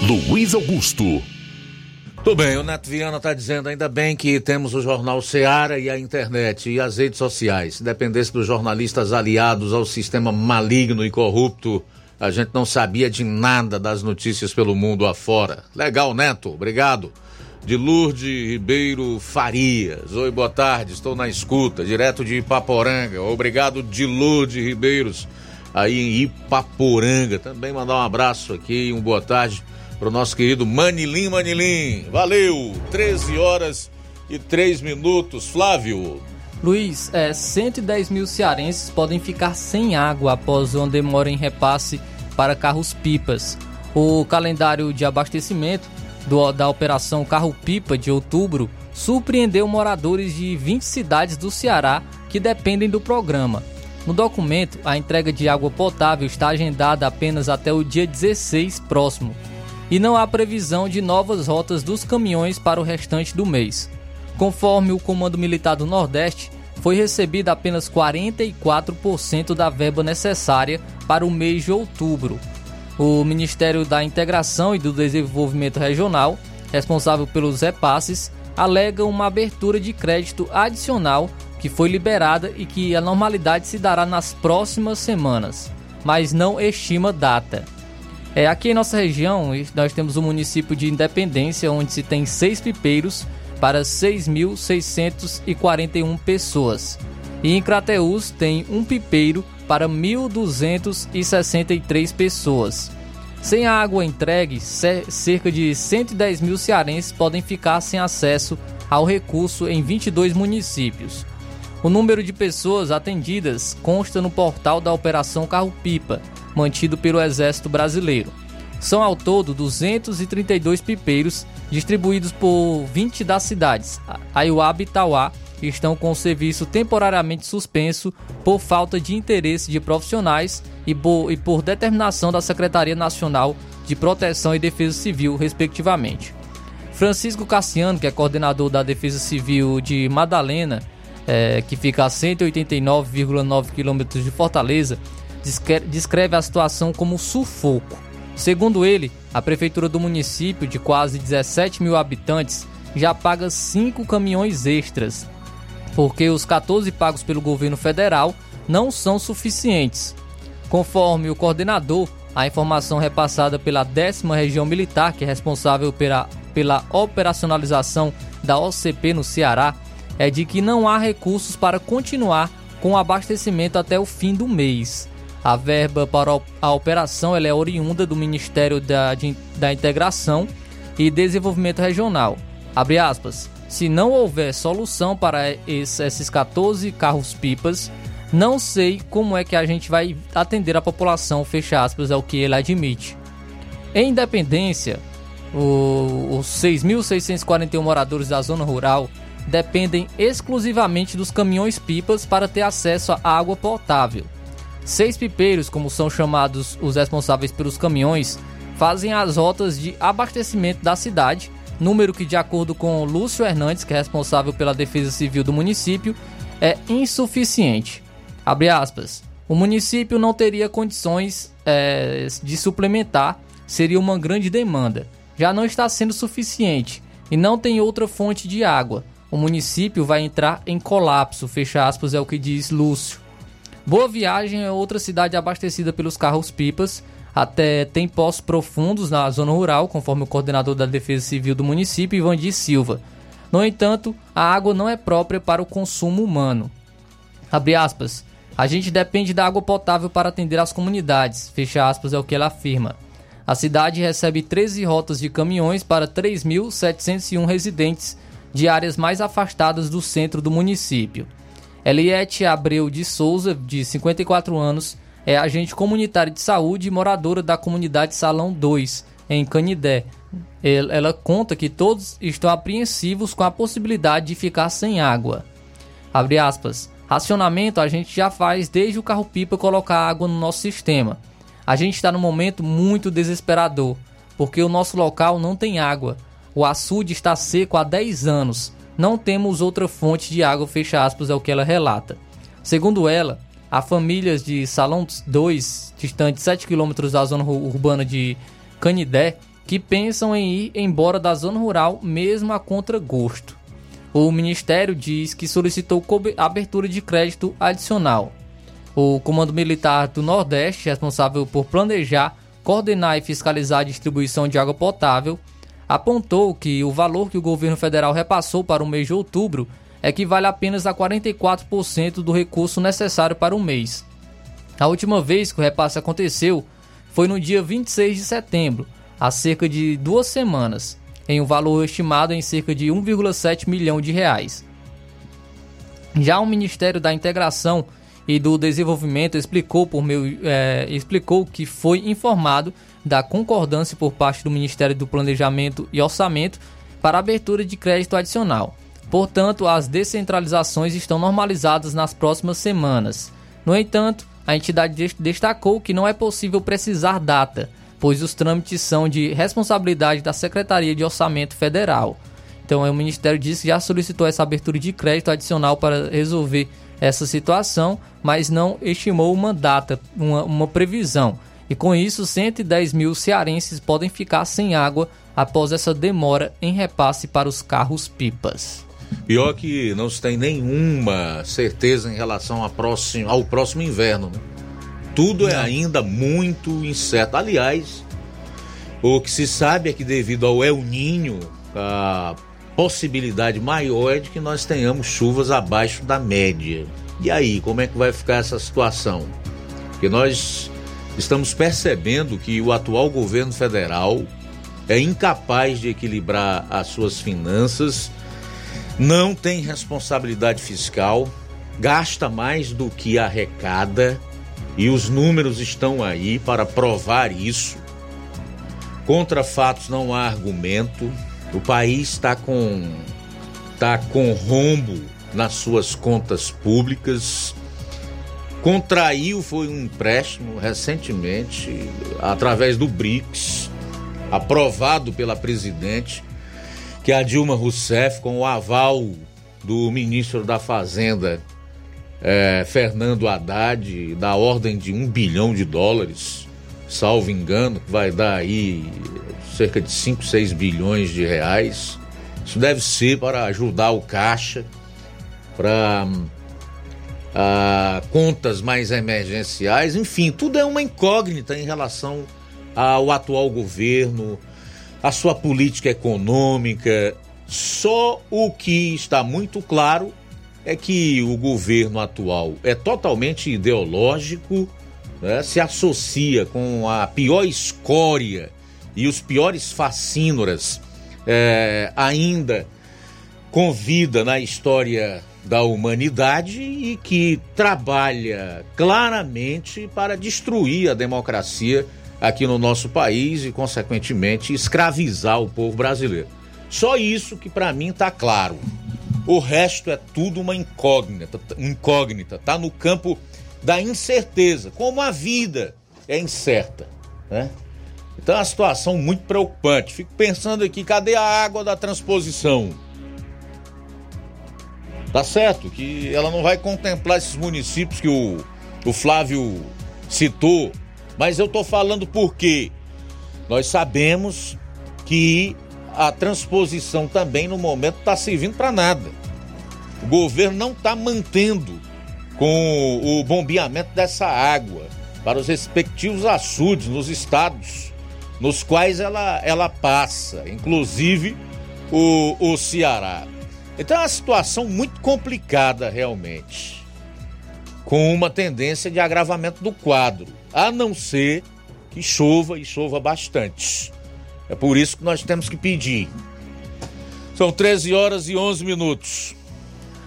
Luiz Augusto. Tudo bem, o Neto Viana está dizendo ainda bem que temos o Jornal Ceará e a internet e as redes sociais. Se dependesse dos jornalistas aliados ao sistema maligno e corrupto, a gente não sabia de nada das notícias pelo mundo afora. Legal, Neto, obrigado. De Lourdes Ribeiro Farias. Oi, boa tarde, estou na escuta, direto de Ipaporanga. Obrigado, de Lourdes Ribeiros, aí em Ipaporanga. Também mandar um abraço aqui e uma boa tarde para o nosso querido Manilim Manilim. Valeu! 13 horas e 3 minutos. Flávio. Luiz, é, 110 mil cearenses podem ficar sem água após uma demora em repasse para carros-pipas. O calendário de abastecimento do, da Operação Carro-Pipa de outubro surpreendeu moradores de 20 cidades do Ceará que dependem do programa. No documento, a entrega de água potável está agendada apenas até o dia 16 próximo e não há previsão de novas rotas dos caminhões para o restante do mês. Conforme o Comando Militar do Nordeste, foi recebida apenas 44% da verba necessária para o mês de outubro. O Ministério da Integração e do Desenvolvimento Regional, responsável pelos repasses, alega uma abertura de crédito adicional que foi liberada e que a normalidade se dará nas próximas semanas, mas não estima data. É, aqui em nossa região, nós temos o município de Independência, onde se tem seis pipeiros para 6.641 pessoas. E em Crateús tem um pipeiro para 1.263 pessoas. Sem a água entregue, cerca de 110 mil cearenses podem ficar sem acesso ao recurso em 22 municípios. O número de pessoas atendidas consta no portal da Operação Carro-Pipa, mantido pelo Exército Brasileiro. São ao todo 232 pipeiros distribuídos por 20 das cidades. Aiuaba e Tauá estão com o serviço temporariamente suspenso por falta de interesse de profissionais e por determinação da Secretaria Nacional de Proteção e Defesa Civil, respectivamente. Francisco Cassiano, que é coordenador da Defesa Civil de Madalena, é, que fica a 189,9 quilômetros de Fortaleza, descreve a situação como sufoco. Segundo ele, a prefeitura do município, de quase 17 mil habitantes, já paga 5 caminhões extras, porque os 14 pagos pelo governo federal não são suficientes. Conforme o coordenador, a informação repassada pela 10 Região Militar, que é responsável pela, pela operacionalização da OCP no Ceará, é de que não há recursos para continuar com o abastecimento até o fim do mês. A verba para a operação é oriunda do Ministério da, de, da Integração e Desenvolvimento Regional. Abre aspas. Se não houver solução para esses 14 carros-pipas, não sei como é que a gente vai atender a população, fecha aspas, é o que ele admite. Em Independência, o, os 6.641 moradores da zona rural dependem exclusivamente dos caminhões-pipas para ter acesso à água potável. Seis pipeiros, como são chamados os responsáveis pelos caminhões, fazem as rotas de abastecimento da cidade, número que, de acordo com Lúcio Hernandes, que é responsável pela defesa civil do município, é insuficiente. Abre aspas. O município não teria condições é, de suplementar, seria uma grande demanda. Já não está sendo suficiente e não tem outra fonte de água. O município vai entrar em colapso, fecha aspas, é o que diz Lúcio. Boa Viagem é outra cidade abastecida pelos carros-pipas. Até tem poços profundos na zona rural, conforme o coordenador da Defesa Civil do município, Ivandi Silva. No entanto, a água não é própria para o consumo humano. Abre aspas. A gente depende da água potável para atender as comunidades. Fecha aspas é o que ela afirma. A cidade recebe 13 rotas de caminhões para 3.701 residentes de áreas mais afastadas do centro do município. Eliette Abreu de Souza, de 54 anos, é agente comunitária de saúde e moradora da comunidade Salão 2, em Canidé. Ela conta que todos estão apreensivos com a possibilidade de ficar sem água. Abre aspas. Racionamento a gente já faz desde o carro-pipa colocar água no nosso sistema. A gente está num momento muito desesperador, porque o nosso local não tem água. O açude está seco há 10 anos não temos outra fonte de água, fecha aspas, é o que ela relata. Segundo ela, há famílias de Salão 2, distante 7 km da zona urbana de Canidé, que pensam em ir embora da zona rural mesmo a contragosto. O Ministério diz que solicitou abertura de crédito adicional. O Comando Militar do Nordeste, responsável por planejar, coordenar e fiscalizar a distribuição de água potável, apontou que o valor que o governo federal repassou para o mês de outubro equivale apenas a 44% do recurso necessário para o mês. A última vez que o repasse aconteceu foi no dia 26 de setembro, há cerca de duas semanas, em um valor estimado em cerca de 1,7 milhão de reais. Já o Ministério da Integração e do Desenvolvimento explicou, por meio, é, explicou que foi informado da concordância por parte do Ministério do Planejamento e Orçamento para abertura de crédito adicional. Portanto, as descentralizações estão normalizadas nas próximas semanas. No entanto, a entidade destacou que não é possível precisar data, pois os trâmites são de responsabilidade da Secretaria de Orçamento Federal. Então, o Ministério disse que já solicitou essa abertura de crédito adicional para resolver essa situação, mas não estimou uma data, uma, uma previsão. E com isso, 110 mil cearenses podem ficar sem água após essa demora em repasse para os carros-pipas. Pior que não se tem nenhuma certeza em relação próximo, ao próximo inverno. Né? Tudo é ainda muito incerto. Aliás, o que se sabe é que devido ao El Ninho, a possibilidade maior é de que nós tenhamos chuvas abaixo da média. E aí, como é que vai ficar essa situação? Porque nós estamos percebendo que o atual governo federal é incapaz de equilibrar as suas finanças, não tem responsabilidade fiscal, gasta mais do que arrecada e os números estão aí para provar isso. Contra fatos não há argumento. O país está com tá com rombo nas suas contas públicas contraiu foi um empréstimo recentemente através do BRICS, aprovado pela presidente, que é a Dilma Rousseff, com o aval do ministro da Fazenda, é, Fernando Haddad, da ordem de um bilhão de dólares, salvo engano, que vai dar aí cerca de 5, 6 bilhões de reais. Isso deve ser para ajudar o caixa, para ah, contas mais emergenciais, enfim, tudo é uma incógnita em relação ao atual governo, a sua política econômica. Só o que está muito claro é que o governo atual é totalmente ideológico, né, se associa com a pior escória e os piores facínoras é, ainda com vida na história da humanidade e que trabalha claramente para destruir a democracia aqui no nosso país e, consequentemente, escravizar o povo brasileiro. Só isso que para mim está claro. O resto é tudo uma incógnita, incógnita, tá no campo da incerteza, como a vida é incerta, né? Então é uma situação muito preocupante. Fico pensando aqui, cadê a água da transposição? Tá certo que ela não vai contemplar esses municípios que o, o Flávio citou, mas eu tô falando porque nós sabemos que a transposição também no momento está servindo para nada. O governo não está mantendo com o bombeamento dessa água para os respectivos açudes nos estados nos quais ela, ela passa, inclusive o, o Ceará. Então é uma situação muito complicada realmente, com uma tendência de agravamento do quadro, a não ser que chova e chova bastante. É por isso que nós temos que pedir. São 13 horas e 11 minutos.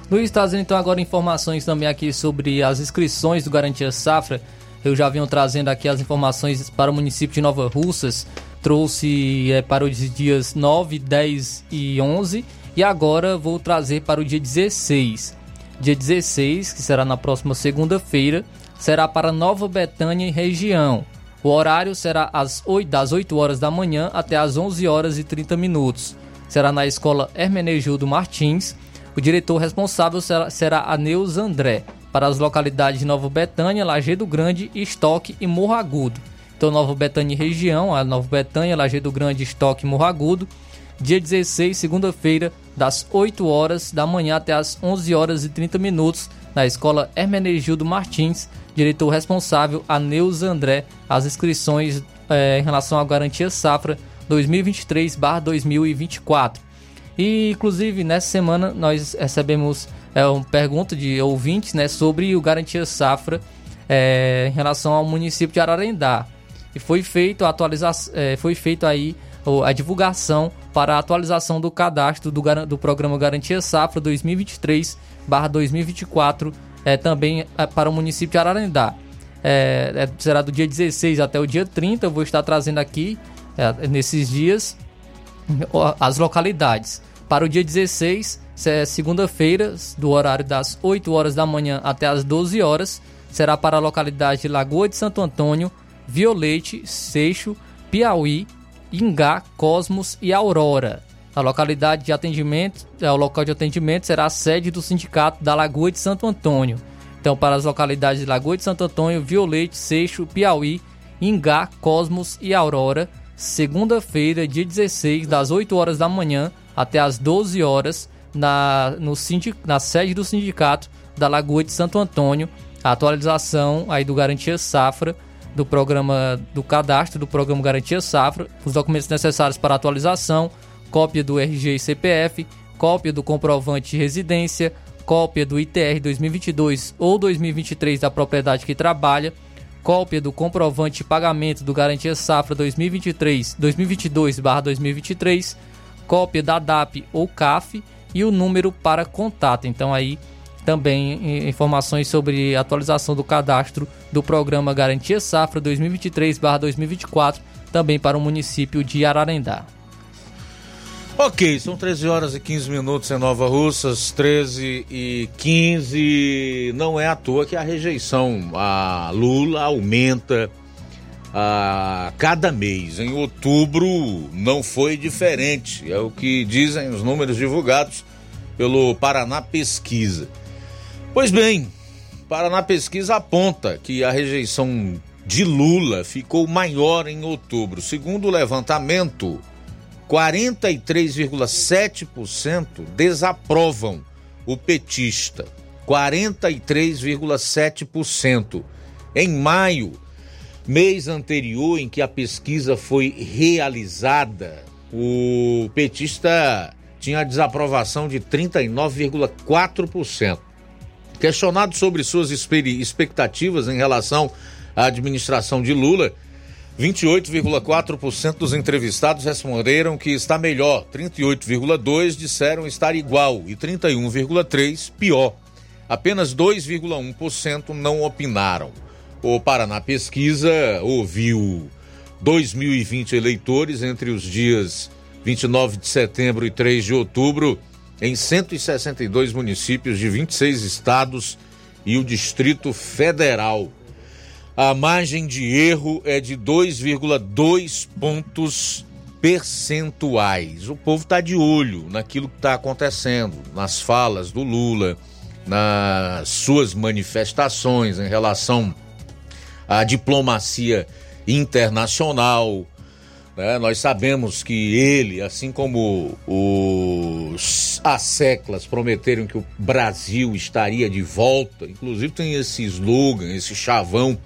Luiz, trazendo então agora informações também aqui sobre as inscrições do Garantia Safra. Eu já venho trazendo aqui as informações para o município de Nova Russas. Trouxe é, para os dias 9, 10 e 11. E agora vou trazer para o dia 16. Dia 16, que será na próxima segunda-feira, será para Nova Betânia e região. O horário será às 8, das 8 horas da manhã até às 11 horas e 30 minutos. Será na escola Hermenegildo Martins. O diretor responsável será, será a Neus André para as localidades de Nova Betânia, Lagedo Grande, Estoque e Morro Agudo. Então, Nova Betânia e região, a Nova Betânia, Lagedo Grande, Estoque e Morro Agudo. Dia 16, segunda-feira, das 8 horas da manhã até as 11 horas e 30 minutos, na Escola Hermenegildo Martins, diretor responsável, a Neuza André, as inscrições é, em relação à Garantia Safra 2023-2024. E, inclusive, nessa semana nós recebemos é, uma pergunta de ouvintes né, sobre o Garantia Safra é, em relação ao município de Ararendá. E foi feito a atualização, é, foi feito aí a divulgação para a atualização do cadastro do, do programa Garantia Safra 2023/2024 é, também é, para o município de Ararendá. É, é, será do dia 16 até o dia 30. Eu vou estar trazendo aqui é, nesses dias as localidades. Para o dia 16, é segunda-feira, do horário das 8 horas da manhã até as 12 horas, será para a localidade de Lagoa de Santo Antônio, Violete, Seixo, Piauí, Ingá, Cosmos e Aurora. A localidade de atendimento, é, o local de atendimento será a sede do sindicato da Lagoa de Santo Antônio. Então, para as localidades de Lagoa de Santo Antônio, Violete, Seixo, Piauí, Ingá, Cosmos e Aurora, segunda-feira, dia 16, das 8 horas da manhã até as 12 horas, na, no sindic, na sede do sindicato da Lagoa de Santo Antônio, a atualização aí do Garantia Safra, do programa do cadastro do programa Garantia Safra, os documentos necessários para atualização, cópia do RG e CPF, cópia do comprovante de residência, cópia do ITR 2022 ou 2023 da propriedade que trabalha, cópia do comprovante de pagamento do Garantia Safra 2023 2022/2023, cópia da DAP ou CAF e o número para contato. Então aí também informações sobre atualização do cadastro do programa Garantia Safra 2023/2024 também para o município de Ararendá. Ok, são 13 horas e 15 minutos em Nova Russas, 13 e 15. Não é à toa que a rejeição a Lula aumenta a cada mês. Em outubro não foi diferente, é o que dizem os números divulgados pelo Paraná Pesquisa. Pois bem, Paraná Pesquisa aponta que a rejeição de Lula ficou maior em outubro. Segundo o levantamento, 43,7% desaprovam o petista. 43,7%. Em maio, mês anterior em que a pesquisa foi realizada, o petista tinha a desaprovação de 39,4%. Questionado sobre suas expectativas em relação à administração de Lula, 28,4% dos entrevistados responderam que está melhor, 38,2% disseram estar igual e 31,3% pior. Apenas 2,1% não opinaram. O Paraná Pesquisa ouviu 2.020 eleitores entre os dias 29 de setembro e 3 de outubro em 162 municípios de 26 estados e o Distrito Federal. A margem de erro é de 2,2 pontos percentuais. O povo está de olho naquilo que está acontecendo, nas falas do Lula, nas suas manifestações em relação à diplomacia internacional, Né? Nós sabemos que ele, assim como os asseclas prometeram que o Brasil estaria de volta, inclusive tem esse slogan, esse chavão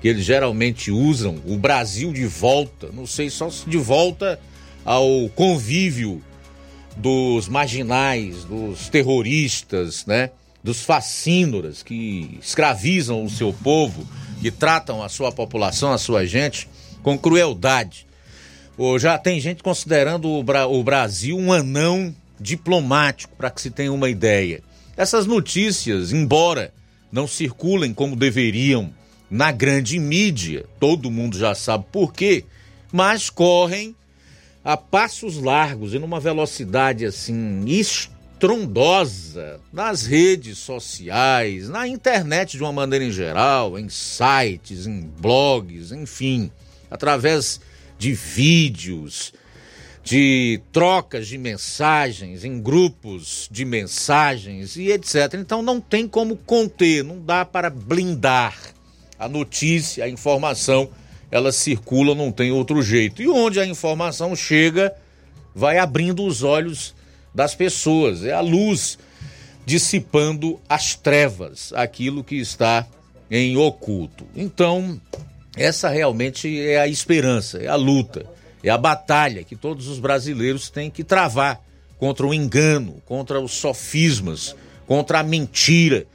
que eles geralmente usam, o Brasil de volta, não sei só se de volta ao convívio dos marginais, dos terroristas, né? Dos fascínoras que escravizam o seu povo, que tratam a sua população, a sua gente com crueldade. Já tem gente considerando o, Bra o Brasil um anão diplomático, para que se tenha uma ideia. Essas notícias, embora não circulem como deveriam na grande mídia, todo mundo já sabe por quê, mas correm a passos largos e numa velocidade assim estrondosa nas redes sociais, na internet de uma maneira em geral, em sites, em blogs, enfim, através de vídeos, de trocas de mensagens em grupos de mensagens e etc. Então não tem como conter, não dá para blindar a notícia, a informação, ela circula, não tem outro jeito. E onde a informação chega, vai abrindo os olhos das pessoas, é a luz dissipando as trevas, aquilo que está em oculto. Então, essa realmente é a esperança, é a luta, é a batalha que todos os brasileiros têm que travar contra o engano, contra os sofismas, contra a mentira,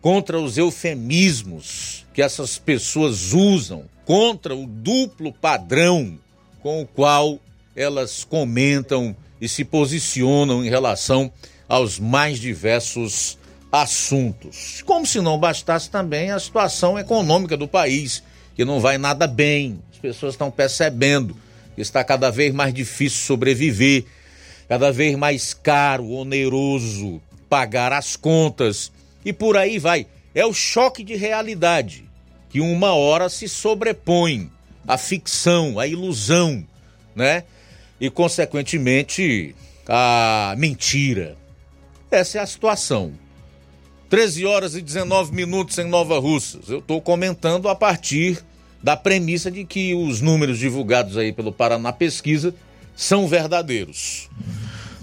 contra os eufemismos que essas pessoas usam, contra o duplo padrão com o qual elas comentam e se posicionam em relação aos mais diversos assuntos. Como se não bastasse também a situação econômica do país que não vai nada bem. As pessoas estão percebendo que está cada vez mais difícil sobreviver, cada vez mais caro, oneroso pagar as contas e por aí vai. É o choque de realidade que uma hora se sobrepõe à ficção, à ilusão, né? E consequentemente a mentira. Essa é a situação. 13 horas e 19 minutos em Nova Russas. Eu estou comentando a partir da premissa de que os números divulgados aí pelo Paraná Pesquisa são verdadeiros.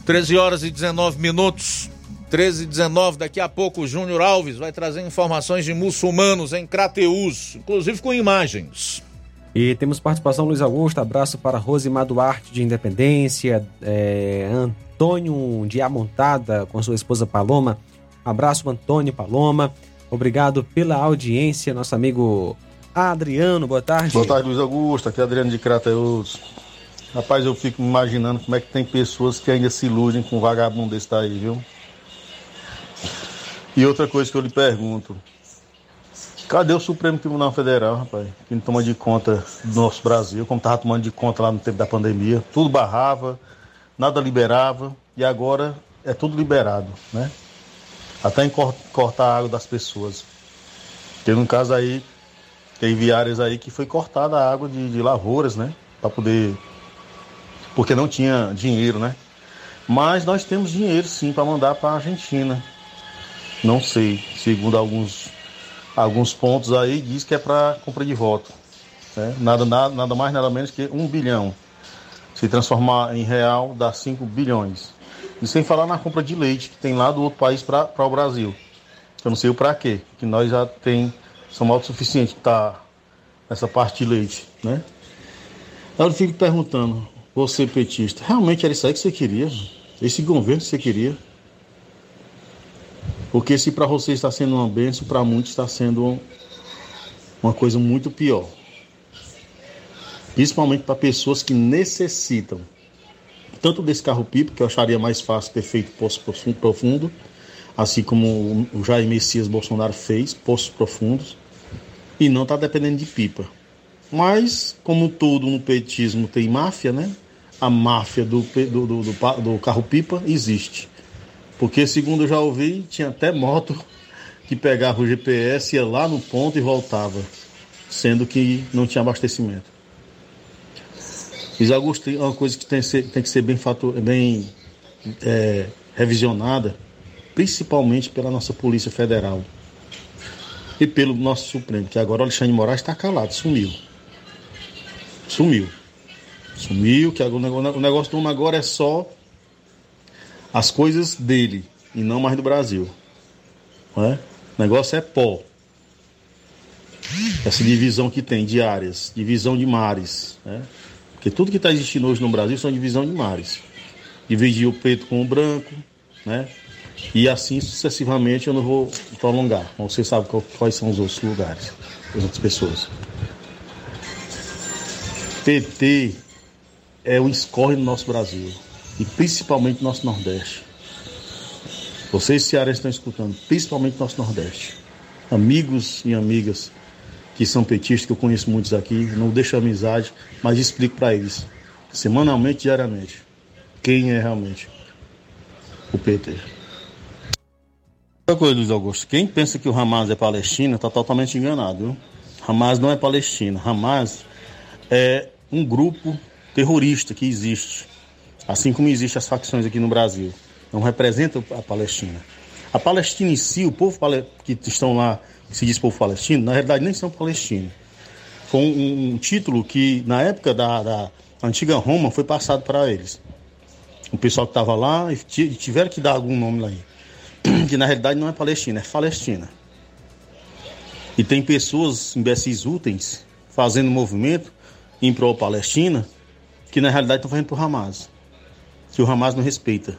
13 horas e 19 minutos. 13 e 19, daqui a pouco o Júnior Alves vai trazer informações de muçulmanos em Crateus, inclusive com imagens. E temos participação Luiz Augusto, abraço para Rosimar Duarte de Independência, é, Antônio de Amontada com sua esposa Paloma, abraço Antônio Paloma, obrigado pela audiência, nosso amigo Adriano, boa tarde. Boa tarde, Luiz Augusto. Aqui é Adriano de Crateus. Rapaz, eu fico imaginando como é que tem pessoas que ainda se iludem com um vagabundo desse daí, viu? E outra coisa que eu lhe pergunto: cadê o Supremo Tribunal Federal, rapaz? Que não toma de conta do nosso Brasil, como estava tomando de conta lá no tempo da pandemia. Tudo barrava, nada liberava, e agora é tudo liberado, né? Até em cortar a água das pessoas. Tem um caso aí Teve áreas aí que foi cortada a água de, de lavouras, né? Para poder. Porque não tinha dinheiro, né? Mas nós temos dinheiro sim para mandar para a Argentina. Não sei, segundo alguns, alguns pontos aí, diz que é para compra de voto. Né? Nada, nada, nada mais, nada menos que um bilhão. Se transformar em real, dá 5 bilhões. E sem falar na compra de leite que tem lá do outro país para o Brasil. Eu não sei o para quê, que nós já tem são autossuficientes está nessa parte de leite, né? Eu fico perguntando, você petista, realmente era isso aí que você queria? Esse governo que você queria? Porque se para você está sendo uma benção, para muitos está sendo uma coisa muito pior. Principalmente para pessoas que necessitam tanto desse carro-pipa, que eu acharia mais fácil ter feito poço profundo, assim como o Jair Messias Bolsonaro fez, poços profundos, e não está dependendo de pipa. Mas, como tudo no petismo tem máfia, né? A máfia do, do, do, do, carro-pipa existe. Porque, segundo eu já ouvi, tinha até moto que pegava o GPS, ia lá no ponto e voltava, sendo que não tinha abastecimento. Luiz Augusto, é uma coisa que tem que ser, tem que ser bem, fator, bem é, revisionada, principalmente pela nossa Polícia Federal e pelo nosso Supremo, que agora o Alexandre de Moraes está calado, sumiu. Sumiu. Sumiu, que agora, o negócio do homem agora é só as coisas dele e não mais do Brasil. Não é? O negócio é pó. Essa divisão que tem de áreas, divisão de mares. Né? Tudo que está existindo hoje no Brasil são divisão de mares. Dividir o preto com o branco, né? E assim sucessivamente eu não vou prolongar. Você sabe quais são os outros lugares, as outras pessoas. PT é o escorre no nosso Brasil e principalmente no nosso Nordeste. Vocês cearenses estão escutando, principalmente no nosso Nordeste. Amigos e amigas que são petistas, que eu conheço muitos aqui, não deixo amizade, mas explico para eles, semanalmente, diariamente, quem é realmente o PT. Outra coisa, Luiz Augusto, quem pensa que o Hamas é Palestina está totalmente enganado. Viu? Hamas não é Palestina. Hamas é um grupo terrorista que existe, assim como existem as facções aqui no Brasil. Não representa a Palestina. A Palestina em si, o povo que estão lá, que se diz povo palestino, na realidade nem são palestinos. Foi um, um título que, na época da, da antiga Roma, foi passado para eles. O pessoal que estava lá tiveram que dar algum nome lá. Que na realidade não é Palestina, é Palestina. E tem pessoas, imbecis úteis, fazendo movimento em pró-Palestina, que na realidade estão fazendo para o Hamas. Que o Hamas não respeita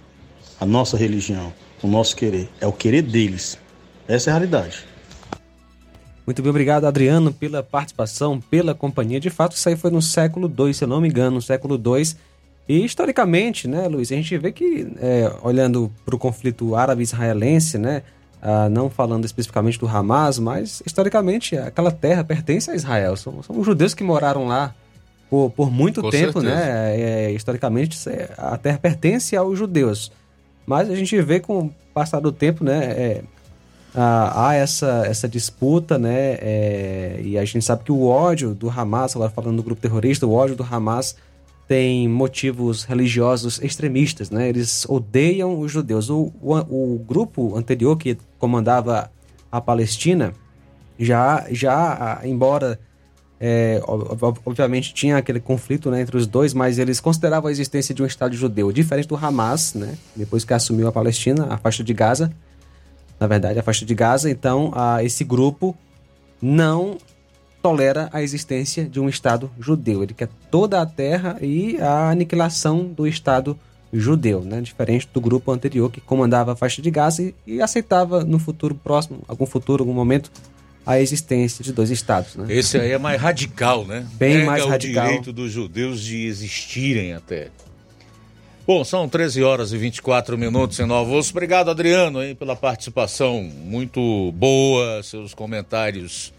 a nossa religião, o nosso querer. É o querer deles. Essa é a realidade. Muito bem, obrigado, Adriano, pela participação, pela companhia. De fato, isso aí foi no século II, se eu não me engano, no século II. E historicamente, né, Luiz, a gente vê que, é, olhando para o conflito árabe-israelense, né, ah, não falando especificamente do Hamas, mas historicamente aquela terra pertence a Israel. São, são os judeus que moraram lá por, por muito Com tempo, certeza. né? É, historicamente, a terra pertence aos judeus. Mas a gente vê com o passar do tempo, né? É, há essa, essa disputa, né? É, e a gente sabe que o ódio do Hamas, agora falando do grupo terrorista, o ódio do Hamas tem motivos religiosos extremistas, né? Eles odeiam os judeus. O, o, o grupo anterior que comandava a Palestina já, já embora é, obviamente tinha aquele conflito né, entre os dois, mas eles consideravam a existência de um Estado judeu, diferente do Hamas, né, depois que assumiu a Palestina, a faixa de Gaza, na verdade, a faixa de Gaza. Então, a, esse grupo não tolera a existência de um Estado judeu. Ele quer toda a terra e a aniquilação do Estado judeu, né? diferente do grupo anterior que comandava a faixa de Gaza e, e aceitava no futuro próximo, algum futuro, algum momento, a existência de dois estados. Né? Esse aí é mais radical, né? Bem Pega mais radical. o direito dos judeus de existirem até. Bom, são 13 horas e 24 minutos em Nova Osso. Obrigado, Adriano, hein, pela participação muito boa, seus comentários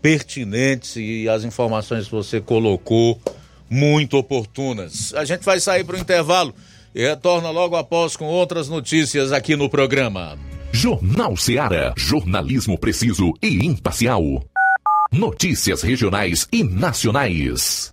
pertinentes e as informações que você colocou muito oportunas. A gente vai sair para o intervalo e retorna logo após com outras notícias aqui no programa. Jornal Seara. Jornalismo preciso e imparcial. Notícias regionais e nacionais.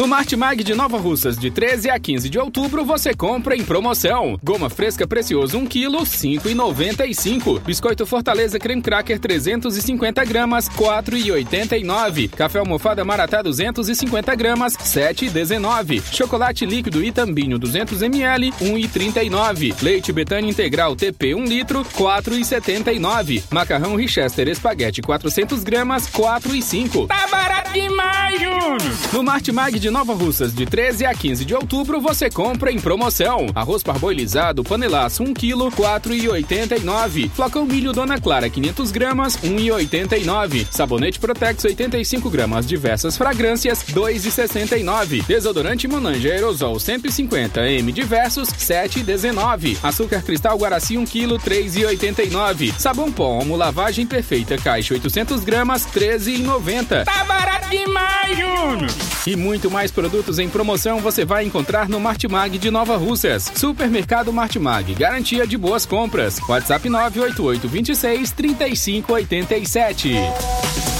No Martimag de Nova Russas, de 13 a 15 de outubro, você compra em promoção. Goma fresca precioso 1 kg, 5,95. Biscoito Fortaleza Creme Cracker 350 gramas, 4,89. Café almofada Maratá 250 gramas, 7,19. Chocolate líquido Itambinho 200 ml, 1,39. Leite Betânia Integral TP 1 litro, 4,79. Macarrão Richester Espaguete 400 gramas, 4,5. Tá barato demais, Júnior! No Martimag de Nova Russas, de 13 a 15 de outubro, você compra em promoção. Arroz parboilizado panelaço 1 kg, 4,89. Flocão milho Dona Clara 500 gramas, 1,89. Sabonete Protex 85 gramas, diversas fragrâncias, 2,69. Desodorante Monange Aerosol 150 m diversos, 7,19. Açúcar Cristal Guaraci 1 kg, 3,89. Sabão pó Omo Lavagem Perfeita caixa 800 gramas, 13,90. Tá barato demais, Júnior! E muito mais produtos em promoção você vai encontrar no Martimag de Nova Russas. Supermercado Martimag, garantia de boas compras. WhatsApp 988 26 3587.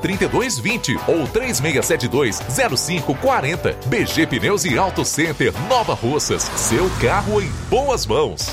3220 ou 3672 0540. BG Pneus e Auto Center Nova Russas. Seu carro em boas mãos.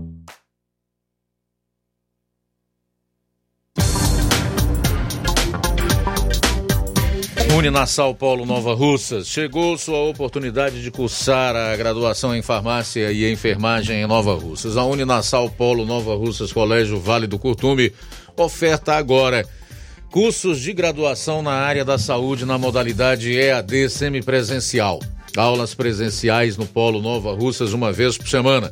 Uninasal Polo Nova Russas. Chegou sua oportunidade de cursar a graduação em farmácia e enfermagem em Nova Russas. A Uninasal Polo Nova Russas Colégio Vale do Curtume oferta agora cursos de graduação na área da saúde na modalidade EAD semipresencial. Aulas presenciais no Polo Nova Russas uma vez por semana.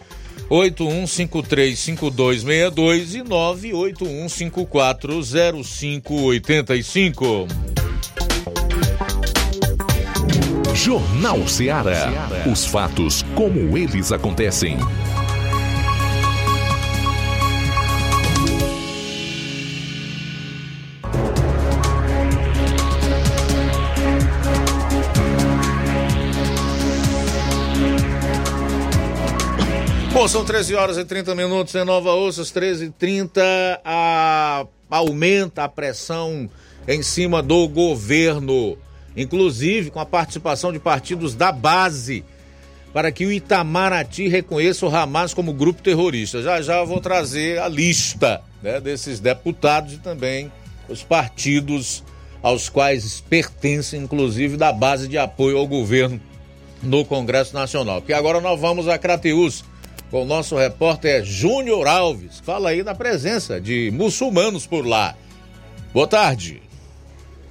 981535262 e 981540585. Jornal Ceará. Os fatos como eles acontecem. Bom, são 13 horas e 30 minutos em Nova Ossas, 13 e 30 a... aumenta a pressão em cima do governo, inclusive com a participação de partidos da base, para que o Itamaraty reconheça o Hamas como grupo terrorista. Já já eu vou trazer a lista né, desses deputados e também os partidos aos quais pertencem, inclusive, da base de apoio ao governo no Congresso Nacional. Que agora nós vamos a Crateus com o nosso repórter Júnior Alves. Fala aí da presença de muçulmanos por lá. Boa tarde.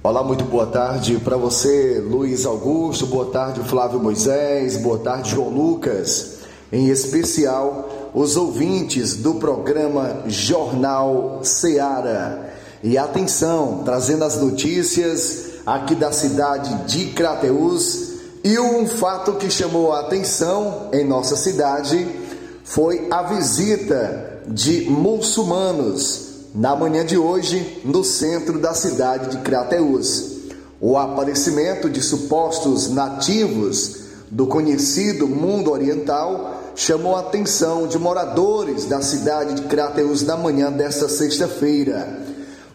Olá, muito boa tarde para você, Luiz Augusto, boa tarde, Flávio Moisés, boa tarde, João Lucas, em especial os ouvintes do programa Jornal Seara. E atenção, trazendo as notícias aqui da cidade de Crateús. E um fato que chamou a atenção em nossa cidade foi a visita de muçulmanos na manhã de hoje no centro da cidade de Crateús. O aparecimento de supostos nativos do conhecido mundo oriental chamou a atenção de moradores da cidade de Crateus na manhã desta sexta-feira.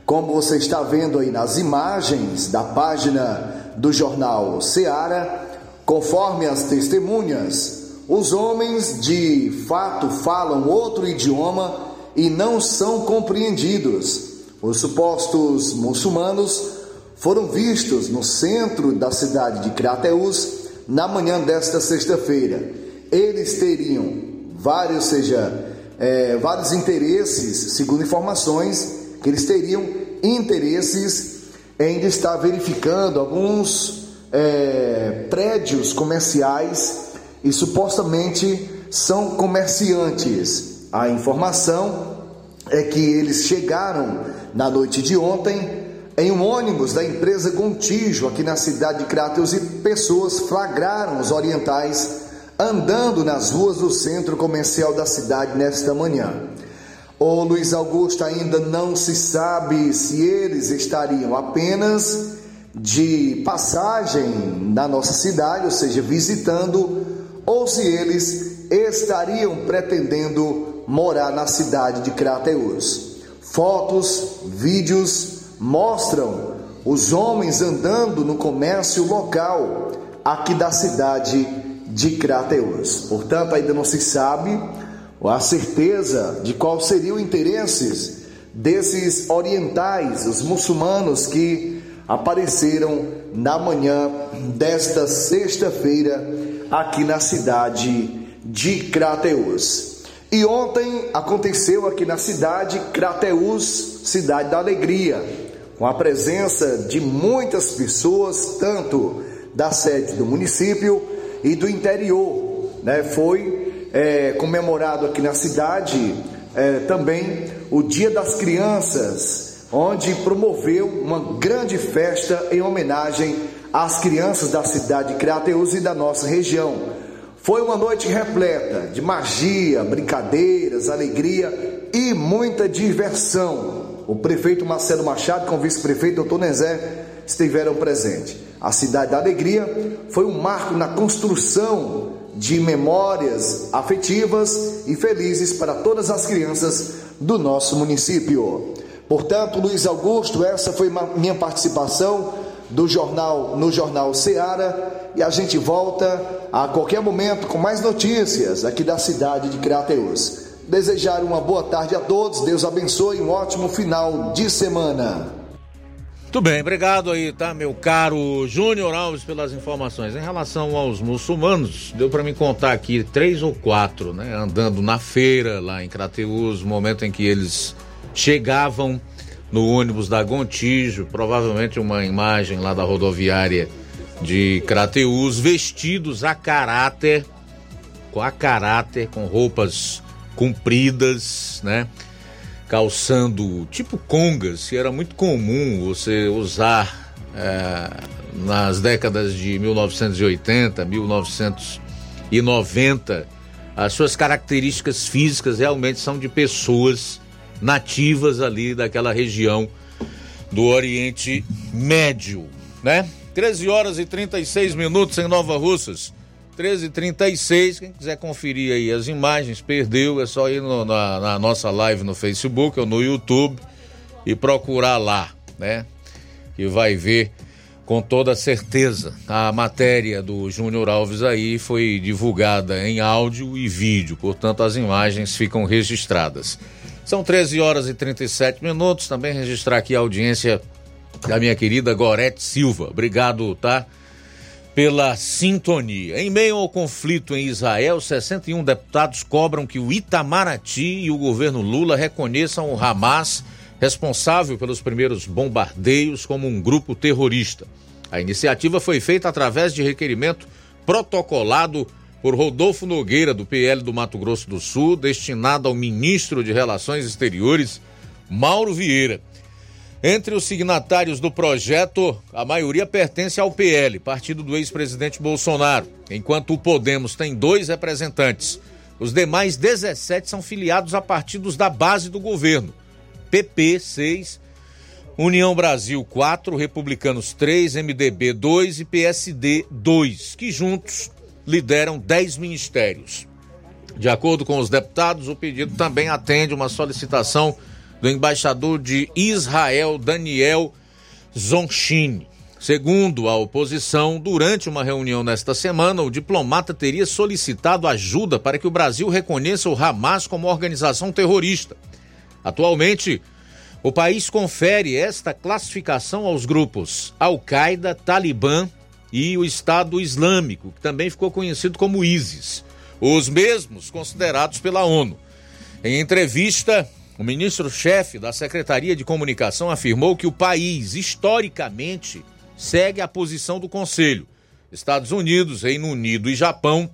Como você está vendo aí nas imagens da página do jornal Seara, conforme as testemunhas, os homens de fato falam outro idioma e não são compreendidos. Os supostos muçulmanos foram vistos no centro da cidade de Crateus na manhã desta sexta-feira. Eles teriam vários, seja, é, vários interesses, segundo informações, que eles teriam interesses em estar verificando alguns é, prédios comerciais e supostamente são comerciantes. A informação é que eles chegaram na noite de ontem em um ônibus da empresa Gontijo, aqui na cidade de Crateus, e pessoas flagraram os orientais andando nas ruas do centro comercial da cidade nesta manhã. O Luiz Augusto ainda não se sabe se eles estariam apenas de passagem na nossa cidade, ou seja, visitando, ou se eles estariam pretendendo morar na cidade de Crateus. Fotos, vídeos mostram os homens andando no comércio local aqui da cidade de Crateus. Portanto, ainda não se sabe a certeza de qual seriam os interesses desses orientais, os muçulmanos que apareceram na manhã desta sexta-feira aqui na cidade de Crateus. E ontem aconteceu aqui na cidade Crateus, cidade da alegria com a presença de muitas pessoas, tanto da sede do município e do interior. Né? Foi é, comemorado aqui na cidade é, também o Dia das Crianças, onde promoveu uma grande festa em homenagem às crianças da cidade de Crateus e da nossa região. Foi uma noite repleta de magia, brincadeiras, alegria e muita diversão o prefeito Marcelo Machado com o vice-prefeito Dr. Nezé estiveram presentes. A Cidade da Alegria foi um marco na construção de memórias afetivas e felizes para todas as crianças do nosso município. Portanto, Luiz Augusto, essa foi minha participação do jornal no jornal Ceará e a gente volta a qualquer momento com mais notícias aqui da cidade de Crateus. Desejar uma boa tarde a todos, Deus abençoe, um ótimo final de semana. Muito bem, obrigado aí, tá, meu caro Júnior Alves, pelas informações. Em relação aos muçulmanos, deu para me contar aqui três ou quatro, né, andando na feira lá em Crateus, momento em que eles chegavam no ônibus da Gontijo, provavelmente uma imagem lá da rodoviária de Crateus, vestidos a caráter, com a caráter, com roupas compridas, né? Calçando tipo congas, que era muito comum você usar é, nas décadas de 1980, 1990. As suas características físicas realmente são de pessoas nativas ali daquela região do Oriente Médio, né? 13 horas e 36 minutos em Nova Russas. 13h36, quem quiser conferir aí as imagens, perdeu, é só ir no, na, na, nossa live no Facebook ou no YouTube e procurar lá, né? E vai ver com toda certeza. A matéria do Júnior Alves aí foi divulgada em áudio e vídeo, portanto as imagens ficam registradas. São 13 horas e 37 minutos, também registrar aqui a audiência da minha querida Gorete Silva. Obrigado, tá? pela sintonia. Em meio ao conflito em Israel, 61 deputados cobram que o Itamaraty e o governo Lula reconheçam o Hamas responsável pelos primeiros bombardeios como um grupo terrorista. A iniciativa foi feita através de requerimento protocolado por Rodolfo Nogueira, do PL do Mato Grosso do Sul, destinado ao ministro de Relações Exteriores, Mauro Vieira. Entre os signatários do projeto, a maioria pertence ao PL, partido do ex-presidente Bolsonaro, enquanto o Podemos tem dois representantes. Os demais 17 são filiados a partidos da base do governo. PP 6, União Brasil 4, Republicanos 3, MDB 2 e PSD 2, que juntos lideram 10 ministérios. De acordo com os deputados, o pedido também atende uma solicitação do embaixador de Israel, Daniel Zonchin. Segundo a oposição, durante uma reunião nesta semana, o diplomata teria solicitado ajuda para que o Brasil reconheça o Hamas como organização terrorista. Atualmente, o país confere esta classificação aos grupos Al-Qaeda, Talibã e o Estado Islâmico, que também ficou conhecido como ISIS, os mesmos considerados pela ONU. Em entrevista, o ministro-chefe da Secretaria de Comunicação afirmou que o país, historicamente, segue a posição do Conselho. Estados Unidos, Reino Unido e Japão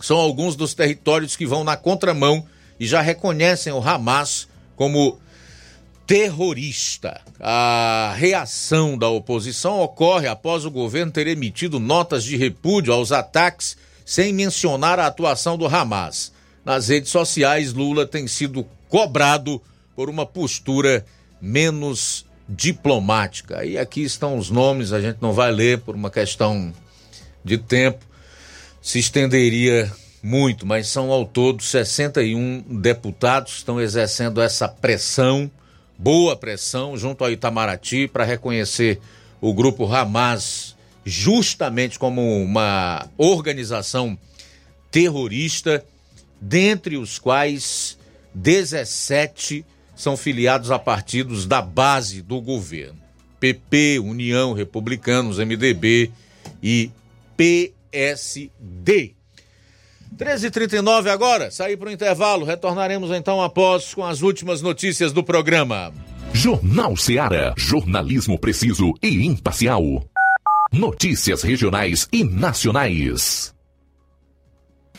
são alguns dos territórios que vão na contramão e já reconhecem o Hamas como terrorista. A reação da oposição ocorre após o governo ter emitido notas de repúdio aos ataques sem mencionar a atuação do Hamas. Nas redes sociais, Lula tem sido cobrado por uma postura menos diplomática. E aqui estão os nomes, a gente não vai ler por uma questão de tempo, se estenderia muito, mas são ao todo 61 deputados que estão exercendo essa pressão, boa pressão, junto ao Itamaraty para reconhecer o grupo Hamas justamente como uma organização terrorista, dentre os quais 17 são filiados a partidos da base do governo: PP, União, Republicanos, MDB e PSD. 13h39 agora, sair para o intervalo. Retornaremos então após com as últimas notícias do programa. Jornal Seara. Jornalismo preciso e imparcial. Notícias regionais e nacionais.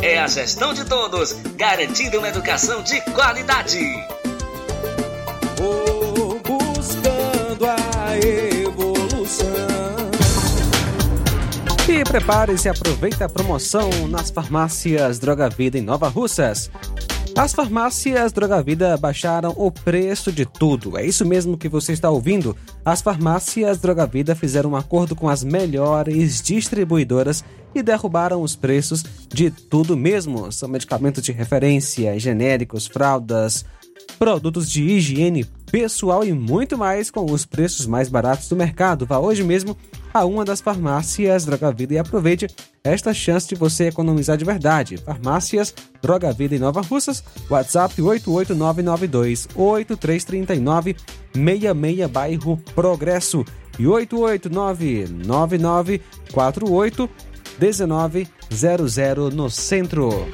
É a gestão de todos, garantindo uma educação de qualidade. Vou buscando a evolução. E prepare-se aproveite a promoção nas farmácias Droga Vida em Nova Russas. As farmácias Droga Vida baixaram o preço de tudo. É isso mesmo que você está ouvindo. As farmácias Droga Vida fizeram um acordo com as melhores distribuidoras e derrubaram os preços de tudo mesmo. São medicamentos de referência, genéricos, fraldas, produtos de higiene pessoal e muito mais com os preços mais baratos do mercado. Vá hoje mesmo a uma das farmácias Droga Vida e aproveite esta chance de você economizar de verdade. Farmácias Droga Vida em Nova Russas, WhatsApp 88992 8339 66 bairro Progresso e 8899948 1900 no centro.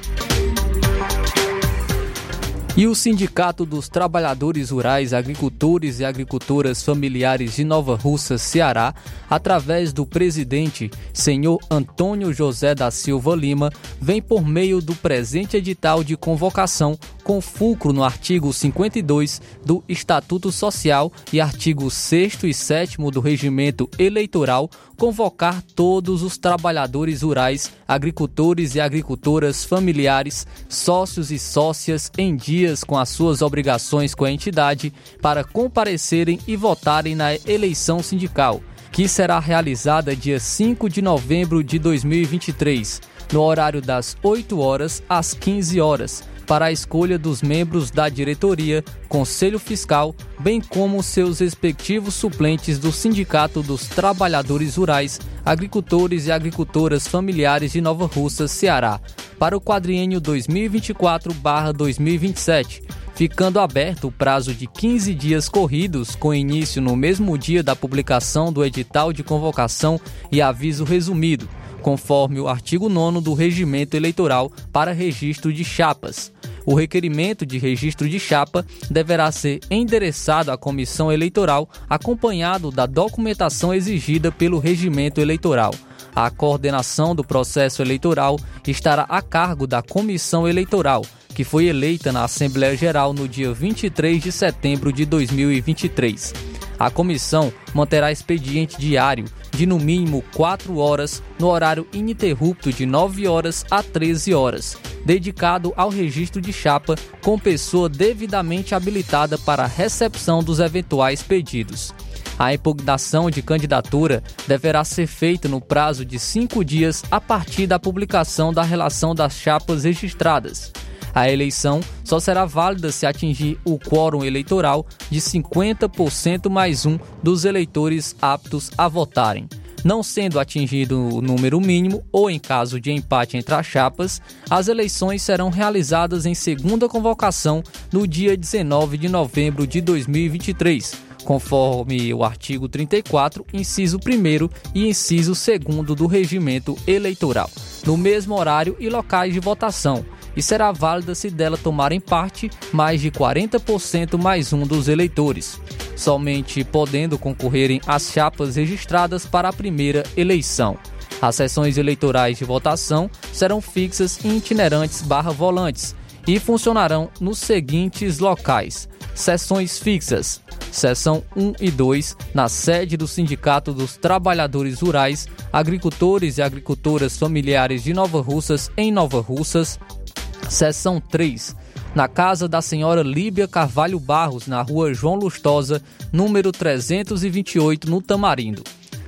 E o Sindicato dos Trabalhadores Rurais, Agricultores e Agricultoras Familiares de Nova Russa, Ceará, através do presidente, senhor Antônio José da Silva Lima, vem por meio do presente edital de convocação com fulcro no artigo 52 do Estatuto Social e artigo 6 e 7 do Regimento Eleitoral, convocar todos os trabalhadores rurais, agricultores e agricultoras familiares, sócios e sócias em dias com as suas obrigações com a entidade para comparecerem e votarem na eleição sindical, que será realizada dia 5 de novembro de 2023, no horário das 8 horas às 15 horas para a escolha dos membros da diretoria, Conselho Fiscal, bem como seus respectivos suplentes do Sindicato dos Trabalhadores Rurais, Agricultores e Agricultoras Familiares de Nova Russa, Ceará, para o quadriênio 2024-2027 ficando aberto o prazo de 15 dias corridos, com início no mesmo dia da publicação do edital de convocação e aviso resumido, conforme o artigo 9 do Regimento Eleitoral para registro de chapas. O requerimento de registro de chapa deverá ser endereçado à comissão eleitoral, acompanhado da documentação exigida pelo regimento eleitoral. A coordenação do processo eleitoral estará a cargo da comissão eleitoral, que foi eleita na Assembleia Geral no dia 23 de setembro de 2023. A comissão manterá expediente diário de no mínimo 4 horas no horário ininterrupto de 9 horas a 13 horas, dedicado ao registro de chapa com pessoa devidamente habilitada para a recepção dos eventuais pedidos. A impugnação de candidatura deverá ser feita no prazo de cinco dias a partir da publicação da relação das chapas registradas. A eleição só será válida se atingir o quórum eleitoral de 50% mais um dos eleitores aptos a votarem. Não sendo atingido o número mínimo ou em caso de empate entre as chapas, as eleições serão realizadas em segunda convocação no dia 19 de novembro de 2023, conforme o artigo 34, inciso 1 e inciso 2 do Regimento Eleitoral, no mesmo horário e locais de votação, e será válida se dela tomarem parte mais de 40% mais um dos eleitores, somente podendo concorrerem as chapas registradas para a primeira eleição. As sessões eleitorais de votação serão fixas e itinerantes barra volantes e funcionarão nos seguintes locais: sessões fixas, seção 1 e 2, na sede do Sindicato dos Trabalhadores Rurais, Agricultores e Agricultoras Familiares de Nova Russas, em Nova Russas, Seção 3. Na casa da senhora Líbia Carvalho Barros, na rua João Lustosa, número 328, no Tamarindo.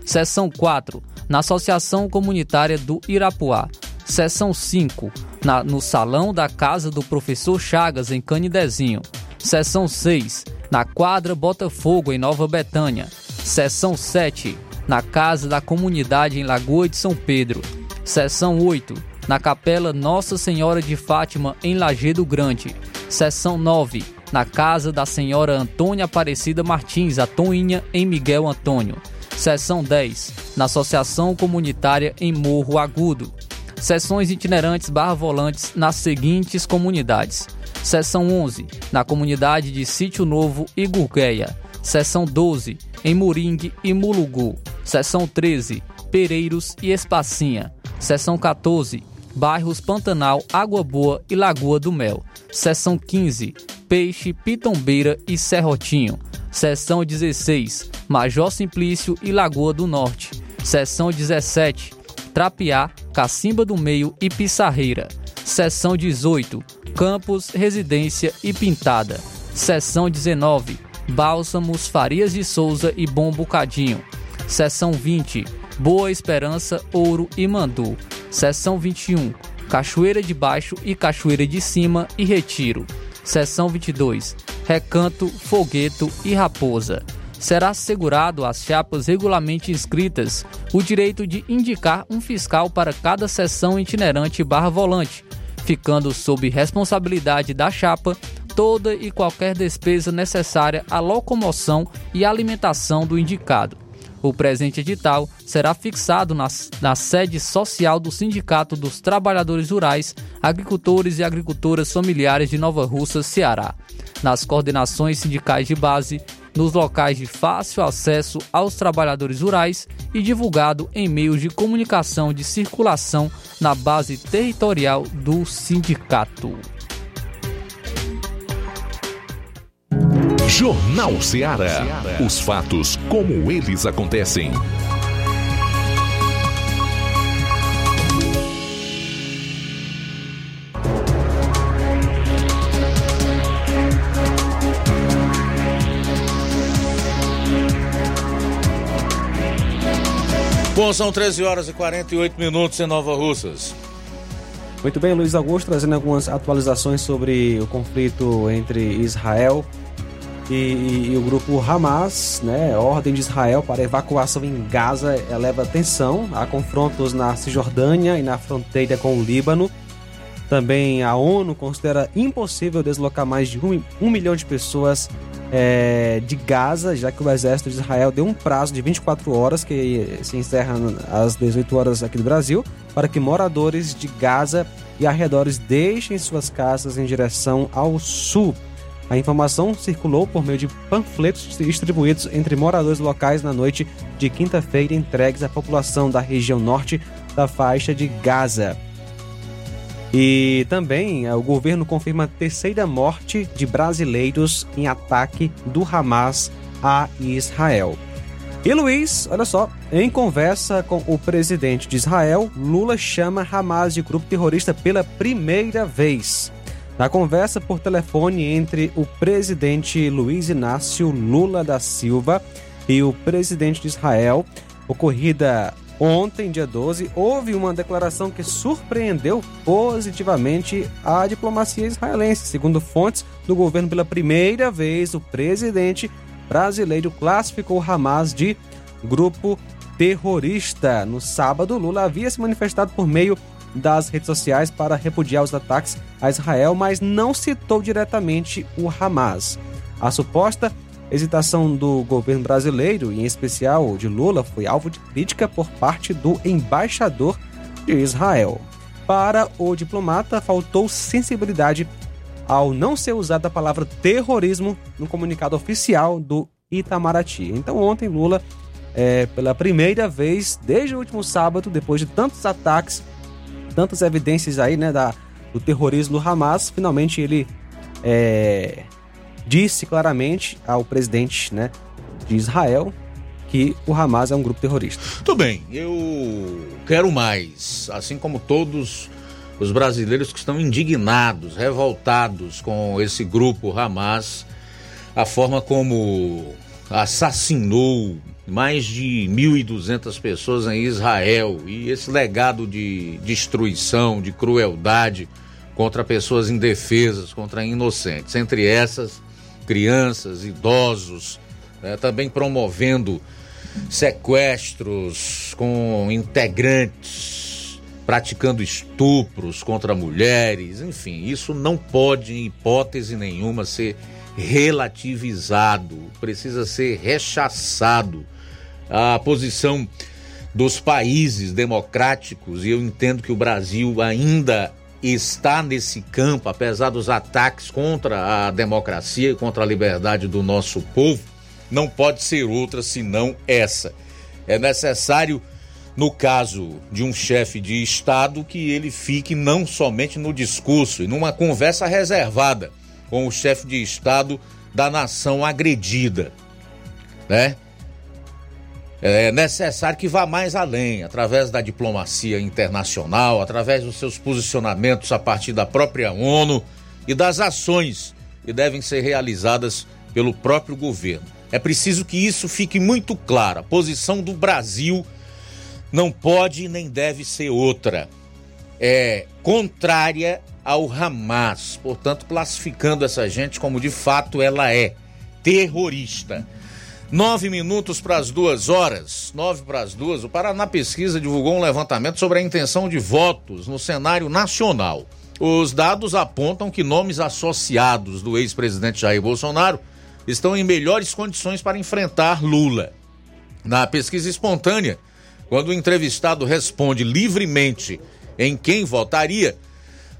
Seção 4. Na Associação Comunitária do Irapuá. Seção 5. Na, no Salão da Casa do Professor Chagas, em Canidezinho. Seção 6. Na Quadra Botafogo, em Nova Betânia. Seção 7. Na Casa da Comunidade, em Lagoa de São Pedro. Seção 8 na Capela Nossa Senhora de Fátima, em Lagedo Grande. Seção 9, na Casa da Senhora Antônia Aparecida Martins, a Toinha, em Miguel Antônio. Seção 10, na Associação Comunitária em Morro Agudo. Sessões itinerantes barra volantes nas seguintes comunidades. Seção 11, na comunidade de Sítio Novo e Gurgueia. Seção 12, em Moringue e Mulugu. Seção 13, Pereiros e Espacinha. Seção 14, bairros Pantanal, Água Boa e Lagoa do Mel. Seção 15, Peixe, Pitombeira e Serrotinho. Seção 16, Major Simplício e Lagoa do Norte. Seção 17, Trapiá, Cacimba do Meio e Pissarreira. Seção 18, Campos, Residência e Pintada. Seção 19, Bálsamos, Farias de Souza e Bom Bocadinho. Seção 20, Boa Esperança, Ouro e Mandu. Seção 21, Cachoeira de Baixo e Cachoeira de Cima e Retiro. Seção 22, Recanto, Fogueto e Raposa. Será assegurado às chapas regularmente inscritas o direito de indicar um fiscal para cada seção itinerante barra volante, ficando sob responsabilidade da chapa toda e qualquer despesa necessária à locomoção e alimentação do indicado. O presente edital será fixado na, na, sede social do Sindicato dos Trabalhadores Rurais, Agricultores e Agricultoras Familiares de Nova Russa, Ceará, nas coordenações sindicais de base, nos locais de fácil acesso aos trabalhadores rurais e divulgado em meios de comunicação de circulação na base territorial do sindicato. Jornal Ceará. Os fatos como eles acontecem. Bom, são 13 horas e 48 minutos em Nova Russas. Muito bem, Luiz Augusto, trazendo algumas atualizações sobre o conflito entre Israel e, e, o grupo Hamas, né, Ordem de Israel para evacuação em Gaza, eleva tensão. Há confrontos na Cisjordânia e na fronteira com o Líbano. Também a ONU considera impossível deslocar mais de um, um milhão de pessoas é, de Gaza, já que o exército de Israel deu um prazo de 24 horas, que se encerra às 18 horas aqui do Brasil, para que moradores de Gaza e arredores deixem suas casas em direção ao sul. A informação circulou por meio de panfletos distribuídos entre moradores locais na noite de quinta-feira entregues à população da região norte da faixa de Gaza. E também eh, o governo confirma a terceira morte de brasileiros em ataque do Hamas a Israel. E Luiz, olha só, em conversa com o presidente de Israel, Lula chama Hamas de grupo terrorista pela primeira vez. Na conversa por telefone entre o presidente Luiz Inácio Lula da Silva e o presidente de Israel, ocorrida ontem, dia 12, houve uma declaração que surpreendeu positivamente a diplomacia israelense. Segundo fontes do governo, pela primeira vez, o presidente brasileiro classificou Hamas de grupo terrorista. No sábado, Lula havia se manifestado por meio das redes sociais para repudiar os ataques a Israel, mas não citou diretamente o Hamas. A suposta hesitação do governo brasileiro, em especial de Lula, foi alvo de crítica por parte do embaixador de Israel. Para o diplomata, faltou sensibilidade ao não ser usada a palavra terrorismo no comunicado oficial do Itamaraty. Então, ontem, Lula, é, pela primeira vez desde o último sábado, depois de tantos ataques tantas evidências aí, né, da, do terrorismo do Hamas, finalmente ele é, disse claramente ao presidente, né, de Israel que o Hamas é um grupo terrorista. Tudo bem, eu quero mais, assim como todos os brasileiros que estão indignados, revoltados com esse grupo Hamas, a forma como assassinou mais de 1.200 pessoas em Israel. E esse legado de destruição, de crueldade contra pessoas indefesas, contra inocentes, entre essas crianças, idosos, né, também promovendo sequestros com integrantes, praticando estupros contra mulheres, enfim, isso não pode, em hipótese nenhuma, ser relativizado, precisa ser rechaçado a posição dos países democráticos, e eu entendo que o Brasil ainda está nesse campo, apesar dos ataques contra a democracia e contra a liberdade do nosso povo, não pode ser outra senão essa. É necessário, no caso de um chefe de Estado, que ele fique não somente no discurso e numa conversa reservada com o chefe de Estado da nação agredida, né? é necessário que vá mais além, através da diplomacia internacional, através dos seus posicionamentos a partir da própria ONU, e das ações que devem ser realizadas pelo próprio governo. É preciso que isso fique muito claro. A posição do Brasil não pode nem deve ser outra. É contrária ao Hamas, portanto, classificando essa gente como de fato ela é terrorista. Nove minutos para as duas horas, nove para as duas. O Paraná Pesquisa divulgou um levantamento sobre a intenção de votos no cenário nacional. Os dados apontam que nomes associados do ex-presidente Jair Bolsonaro estão em melhores condições para enfrentar Lula. Na pesquisa espontânea, quando o entrevistado responde livremente em quem votaria,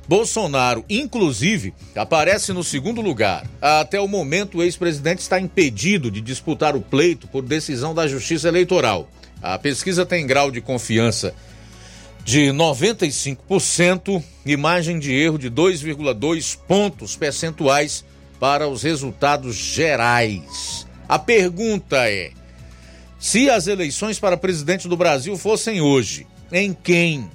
Bolsonaro, inclusive, aparece no segundo lugar. Até o momento, o ex-presidente está impedido de disputar o pleito por decisão da Justiça Eleitoral. A pesquisa tem grau de confiança de 95% e margem de erro de 2,2 pontos percentuais para os resultados gerais. A pergunta é: se as eleições para presidente do Brasil fossem hoje, em quem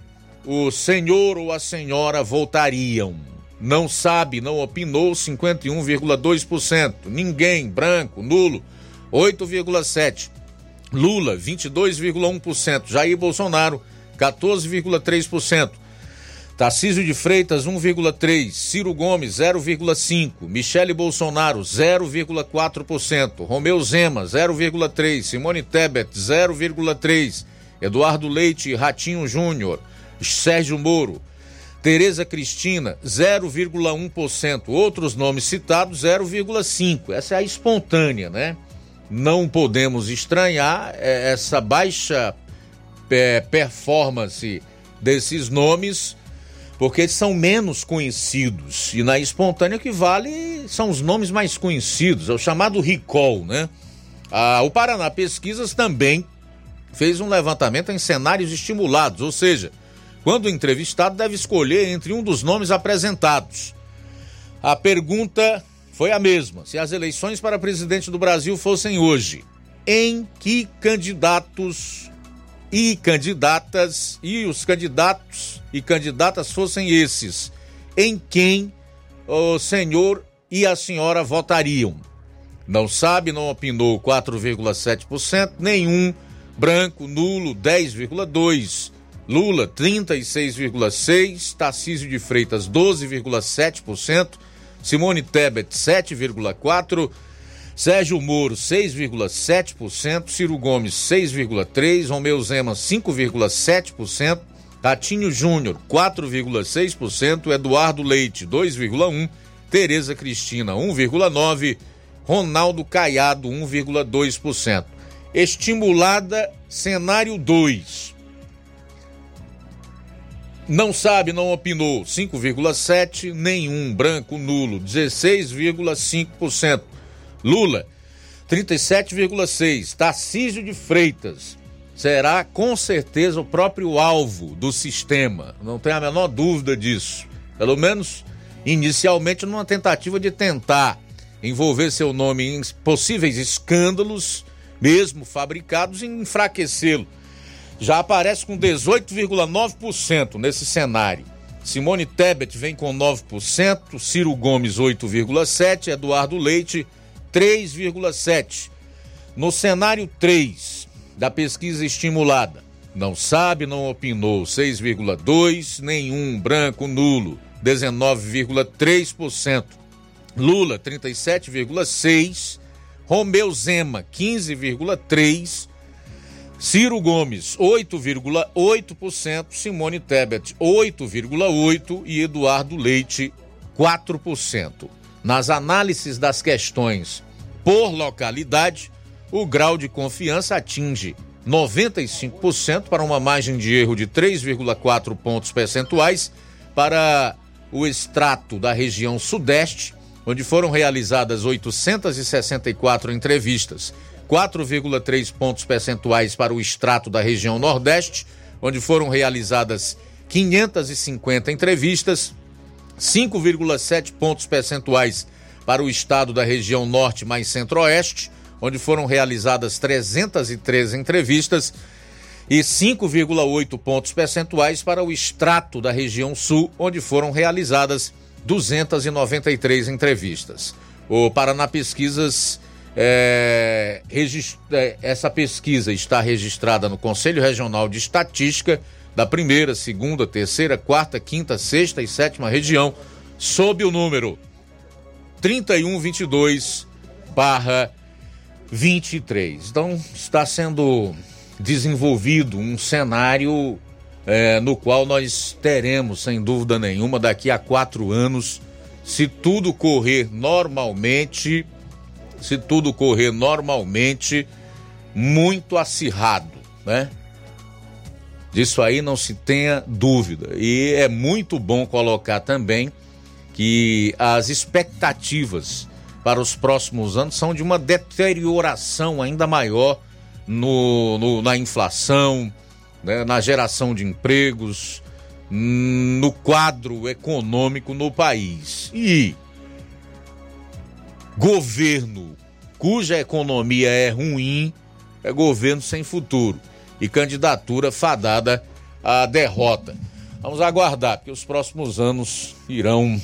o senhor ou a senhora votariam? Não sabe, não opinou 51,2%. Ninguém, branco, nulo, 8,7%. Lula, 22,1%. Jair Bolsonaro, 14,3%. Tarcísio de Freitas, 1,3%. Ciro Gomes, 0,5%. Michele Bolsonaro, 0,4%. Romeu Zema, 0,3%. Simone Tebet, 0,3%. Eduardo Leite Ratinho Júnior, Sérgio Moro. Tereza Cristina, 0,1%. Outros nomes citados, 0,5%. Essa é a espontânea, né? Não podemos estranhar é, essa baixa é, performance desses nomes porque são menos conhecidos. E na espontânea que vale são os nomes mais conhecidos, é o chamado recall, né? Ah, o Paraná Pesquisas também fez um levantamento em cenários estimulados, ou seja, quando o entrevistado deve escolher entre um dos nomes apresentados. A pergunta foi a mesma: se as eleições para presidente do Brasil fossem hoje, em que candidatos e candidatas e os candidatos e candidatas fossem esses, em quem o senhor e a senhora votariam. Não sabe, não opinou 4,7%, nenhum, branco, nulo 10,2%, Lula 36,6%, Tarcísio de Freitas 12,7%, Simone Tebet 7,4%, Sérgio Moro, 6,7%, Ciro Gomes, 6,3%, Romeu Zema, 5,7%, Tatinho Júnior, 4,6%, Eduardo Leite, 2,1%, Tereza Cristina, 1,9%, Ronaldo Caiado, 1,2%. Estimulada, cenário 2. Não sabe, não opinou, 5,7%, nenhum, branco, nulo, 16,5%. Lula, 37,6. Tarcísio de Freitas será com certeza o próprio alvo do sistema, não tem a menor dúvida disso. Pelo menos inicialmente numa tentativa de tentar envolver seu nome em possíveis escândalos, mesmo fabricados, e enfraquecê-lo. Já aparece com 18,9% nesse cenário. Simone Tebet vem com 9%, Ciro Gomes 8,7%, Eduardo Leite 3,7. No cenário 3 da pesquisa estimulada, não sabe, não opinou 6,2, nenhum branco nulo 19,3%. Lula 37,6, Romeu Zema 15,3, Ciro Gomes 8,8%, Simone Tebet 8,8 e Eduardo Leite 4%. Nas análises das questões por localidade, o grau de confiança atinge 95% para uma margem de erro de 3,4 pontos percentuais para o extrato da região Sudeste, onde foram realizadas 864 entrevistas, 4,3 pontos percentuais para o extrato da região Nordeste, onde foram realizadas 550 entrevistas, 5,7 pontos percentuais para o estado da região Norte mais Centro-Oeste, onde foram realizadas 313 entrevistas, e 5,8 pontos percentuais para o extrato da região Sul, onde foram realizadas 293 entrevistas. O Paraná Pesquisas, é, regist- é, essa pesquisa está registrada no Conselho Regional de Estatística da primeira, segunda, terceira, quarta, quinta, sexta e sétima região, sob o número 3122 barra 23. Então está sendo desenvolvido um cenário é, no qual nós teremos, sem dúvida nenhuma, daqui a quatro anos, se tudo correr normalmente, se tudo correr normalmente, muito acirrado, né? Disso aí não se tenha dúvida. E é muito bom colocar também que as expectativas para os próximos anos são de uma deterioração ainda maior no, no- na inflação, né, na geração de empregos, hum, no quadro econômico no país. E governo cuja economia é ruim é governo sem futuro e candidatura fadada à derrota. Vamos aguardar, porque os próximos anos irão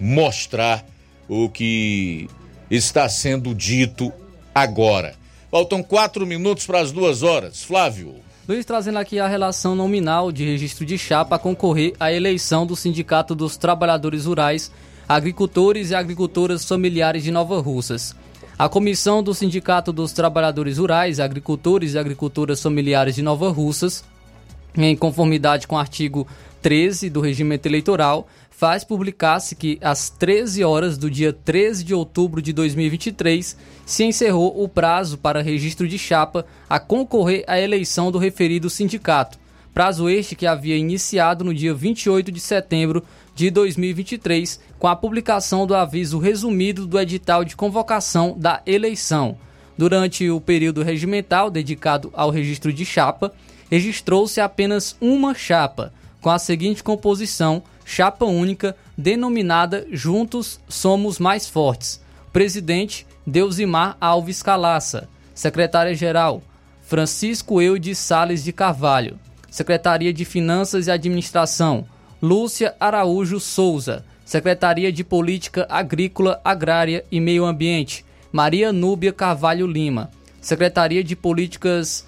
mostrar o que está sendo dito agora. Faltam quatro minutos para as duas horas. Flávio. Luiz trazendo aqui a relação nominal de registro de chapa a concorrer à eleição do Sindicato dos Trabalhadores Rurais, Agricultores e Agricultoras Familiares de Nova Russas. A comissão do Sindicato dos Trabalhadores Rurais, Agricultores e Agricultoras Familiares de Nova Russas, em conformidade com o artigo 13 do regimento eleitoral, faz publicar-se que às 13 horas do dia 13 de outubro de 2023 se encerrou o prazo para registro de chapa a concorrer à eleição do referido sindicato. Prazo este que havia iniciado no dia 28 de setembro de 2023, com a publicação do aviso resumido do edital de convocação da eleição. Durante o período regimental dedicado ao registro de chapa, registrou-se apenas uma chapa, com a seguinte composição: chapa única, denominada Juntos Somos Mais Fortes. Presidente Deusimar Alves Calaça. Secretária-geral Francisco Eudes Sales de Carvalho. Secretaria de Finanças e Administração Lúcia Araújo Souza. Secretaria de Política Agrícola, Agrária e Meio Ambiente Maria Núbia Carvalho Lima. Secretaria de Políticas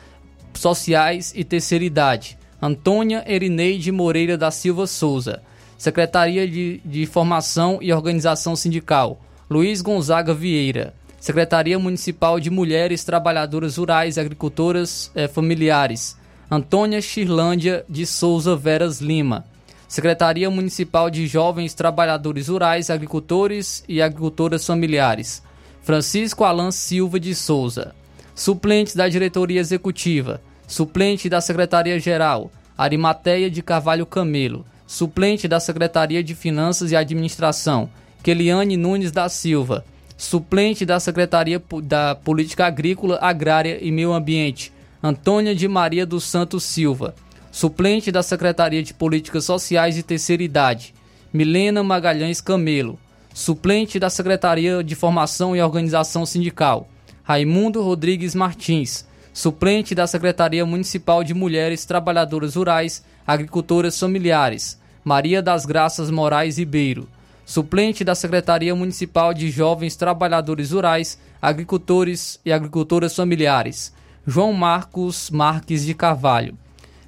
Sociais e Terceira Idade, Antônia Erineide Moreira da Silva Souza. Secretaria de, de Formação e Organização Sindical, Luiz Gonzaga Vieira. Secretaria Municipal de Mulheres Trabalhadoras Rurais e Agricultoras eh, Familiares, Antônia Chirlândia de Souza Veras Lima. Secretaria Municipal de Jovens Trabalhadores Rurais, Agricultores e Agricultoras Familiares, Francisco Alan Silva de Souza. Suplentes da Diretoria Executiva, suplente da Secretaria-Geral, Arimateia de Carvalho Camelo, suplente da Secretaria de Finanças e Administração, Keliane Nunes da Silva, suplente da Secretaria da Política Agrícola, Agrária e Meio Ambiente, Antônia de Maria dos Santos Silva, suplente da Secretaria de Políticas Sociais e Terceira Idade, Milena Magalhães Camelo, suplente da Secretaria de Formação e Organização Sindical, Raimundo Rodrigues Martins, suplente da Secretaria Municipal de Mulheres Trabalhadoras Rurais, Agricultoras Familiares, Maria das Graças Moraes Ribeiro, suplente da Secretaria Municipal de Jovens Trabalhadores Rurais, Agricultores e Agricultoras Familiares, João Marcos Marques de Carvalho.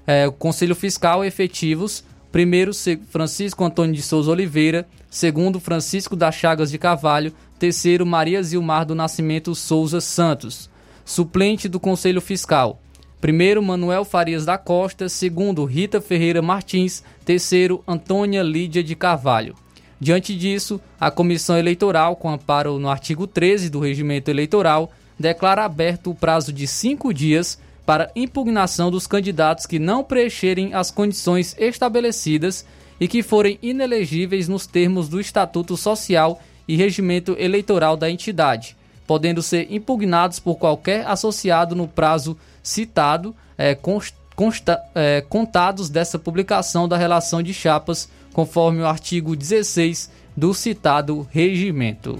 É, Conselho Fiscal efetivos, primeiro Francisco Antônio de Souza Oliveira, segundo Francisco das Chagas de Carvalho, terceiro Maria Zilmar do Nascimento Souza Santos. Suplente do Conselho Fiscal, primeiro Manuel Farias da Costa, segundo Rita Ferreira Martins, terceiro Antônia Lídia de Carvalho. Diante disso, a Comissão Eleitoral, com amparo no artigo 13 do Regimento Eleitoral, declara aberto o prazo de cinco dias para impugnação dos candidatos que não preencherem as condições estabelecidas e que forem inelegíveis nos termos do Estatuto Social e Regimento Eleitoral da entidade, podendo ser impugnados por qualquer associado no prazo citado, é, consta, é, contados dessa publicação da relação de chapas, conforme o artigo 16 do citado regimento.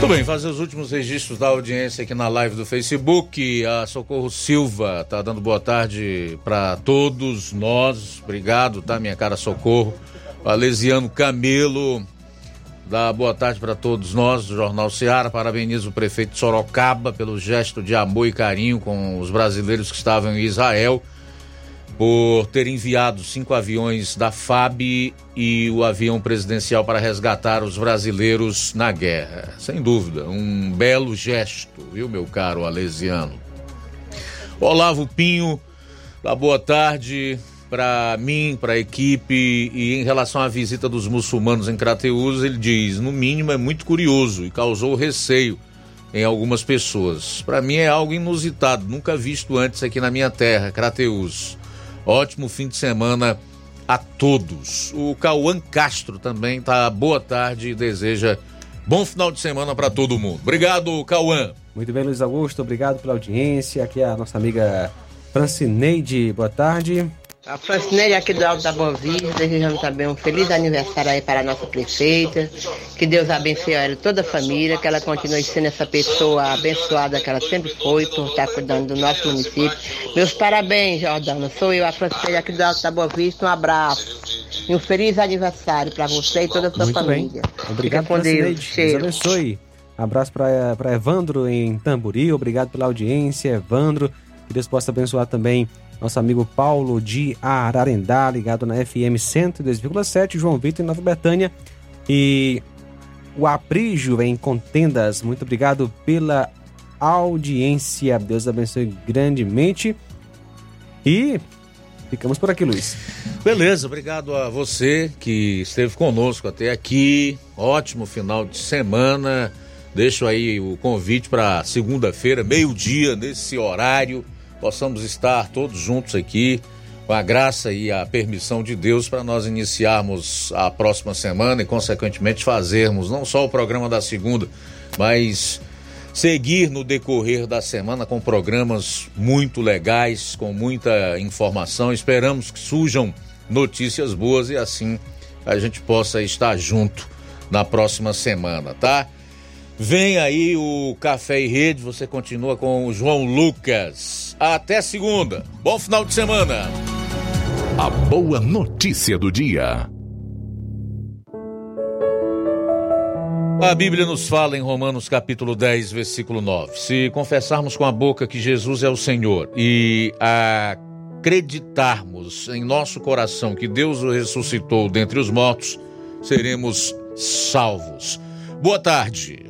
Muito bem, fazer os últimos registros da audiência aqui na live do Facebook. A Socorro Silva tá dando boa tarde para todos nós. Obrigado, tá, minha cara Socorro. O Alesiano Camelo dá boa tarde para todos nós do Jornal Ceará. Parabenizo o prefeito Sorocaba pelo gesto de amor e carinho com os brasileiros que estavam em Israel por ter enviado cinco aviões da FAB e o avião presidencial para resgatar os brasileiros na guerra. Sem dúvida, um belo gesto, viu, meu caro Alesiano? Olavo Pinho, dá boa tarde para mim, para a equipe e em relação à visita dos muçulmanos em Crateús, ele diz: no mínimo é muito curioso e causou receio em algumas pessoas. Para mim é algo inusitado, nunca visto antes aqui na minha terra, Crateús. Ótimo fim de semana a todos. O Cauã Castro também tá boa tarde e deseja bom final de semana para todo mundo. Obrigado, Cauã. Muito bem, Luiz Augusto, obrigado pela audiência. Aqui é a nossa amiga Francineide, boa tarde. A Francineide aqui do Alto da Boa Vista, desejando também um feliz aniversário aí para a nossa prefeita. Que Deus abençoe ela e toda a família, que ela continue sendo essa pessoa abençoada que ela sempre foi por estar cuidando do nosso município. Meus parabéns, Jordana. Sou eu, a Francineide aqui do Alto da Boa Vista. Um abraço. E um feliz aniversário para você e toda a sua Muito família. bem. Obrigado, Fica com Deus. Deus abençoe. Abraço para Evandro em Tamburi. Obrigado pela audiência, Evandro. Que Deus possa abençoar também nosso amigo Paulo de Ararendá, ligado na FM 102,7, João Vitor em Nova Betânia. E o Aprígio em Contendas. Muito obrigado pela audiência. Deus abençoe grandemente. E ficamos por aqui, Luiz. Beleza, obrigado a você que esteve conosco até aqui. Ótimo final de semana. Deixo aí o convite para segunda-feira, meio-dia, nesse horário, possamos estar todos juntos aqui, com a graça e a permissão de Deus, para nós iniciarmos a próxima semana e, consequentemente, fazermos não só o programa da segunda, mas seguir no decorrer da semana com programas muito legais, com muita informação. Esperamos que surjam notícias boas e assim a gente possa estar junto na próxima semana, tá? Vem aí o Café e Rede, você continua com o João Lucas. Até segunda. Bom final de semana. A boa notícia do dia. A Bíblia nos fala em Romanos capítulo 10, versículo 9. Se confessarmos com a boca que Jesus é o Senhor e acreditarmos em nosso coração que Deus o ressuscitou dentre os mortos, seremos salvos. Boa tarde.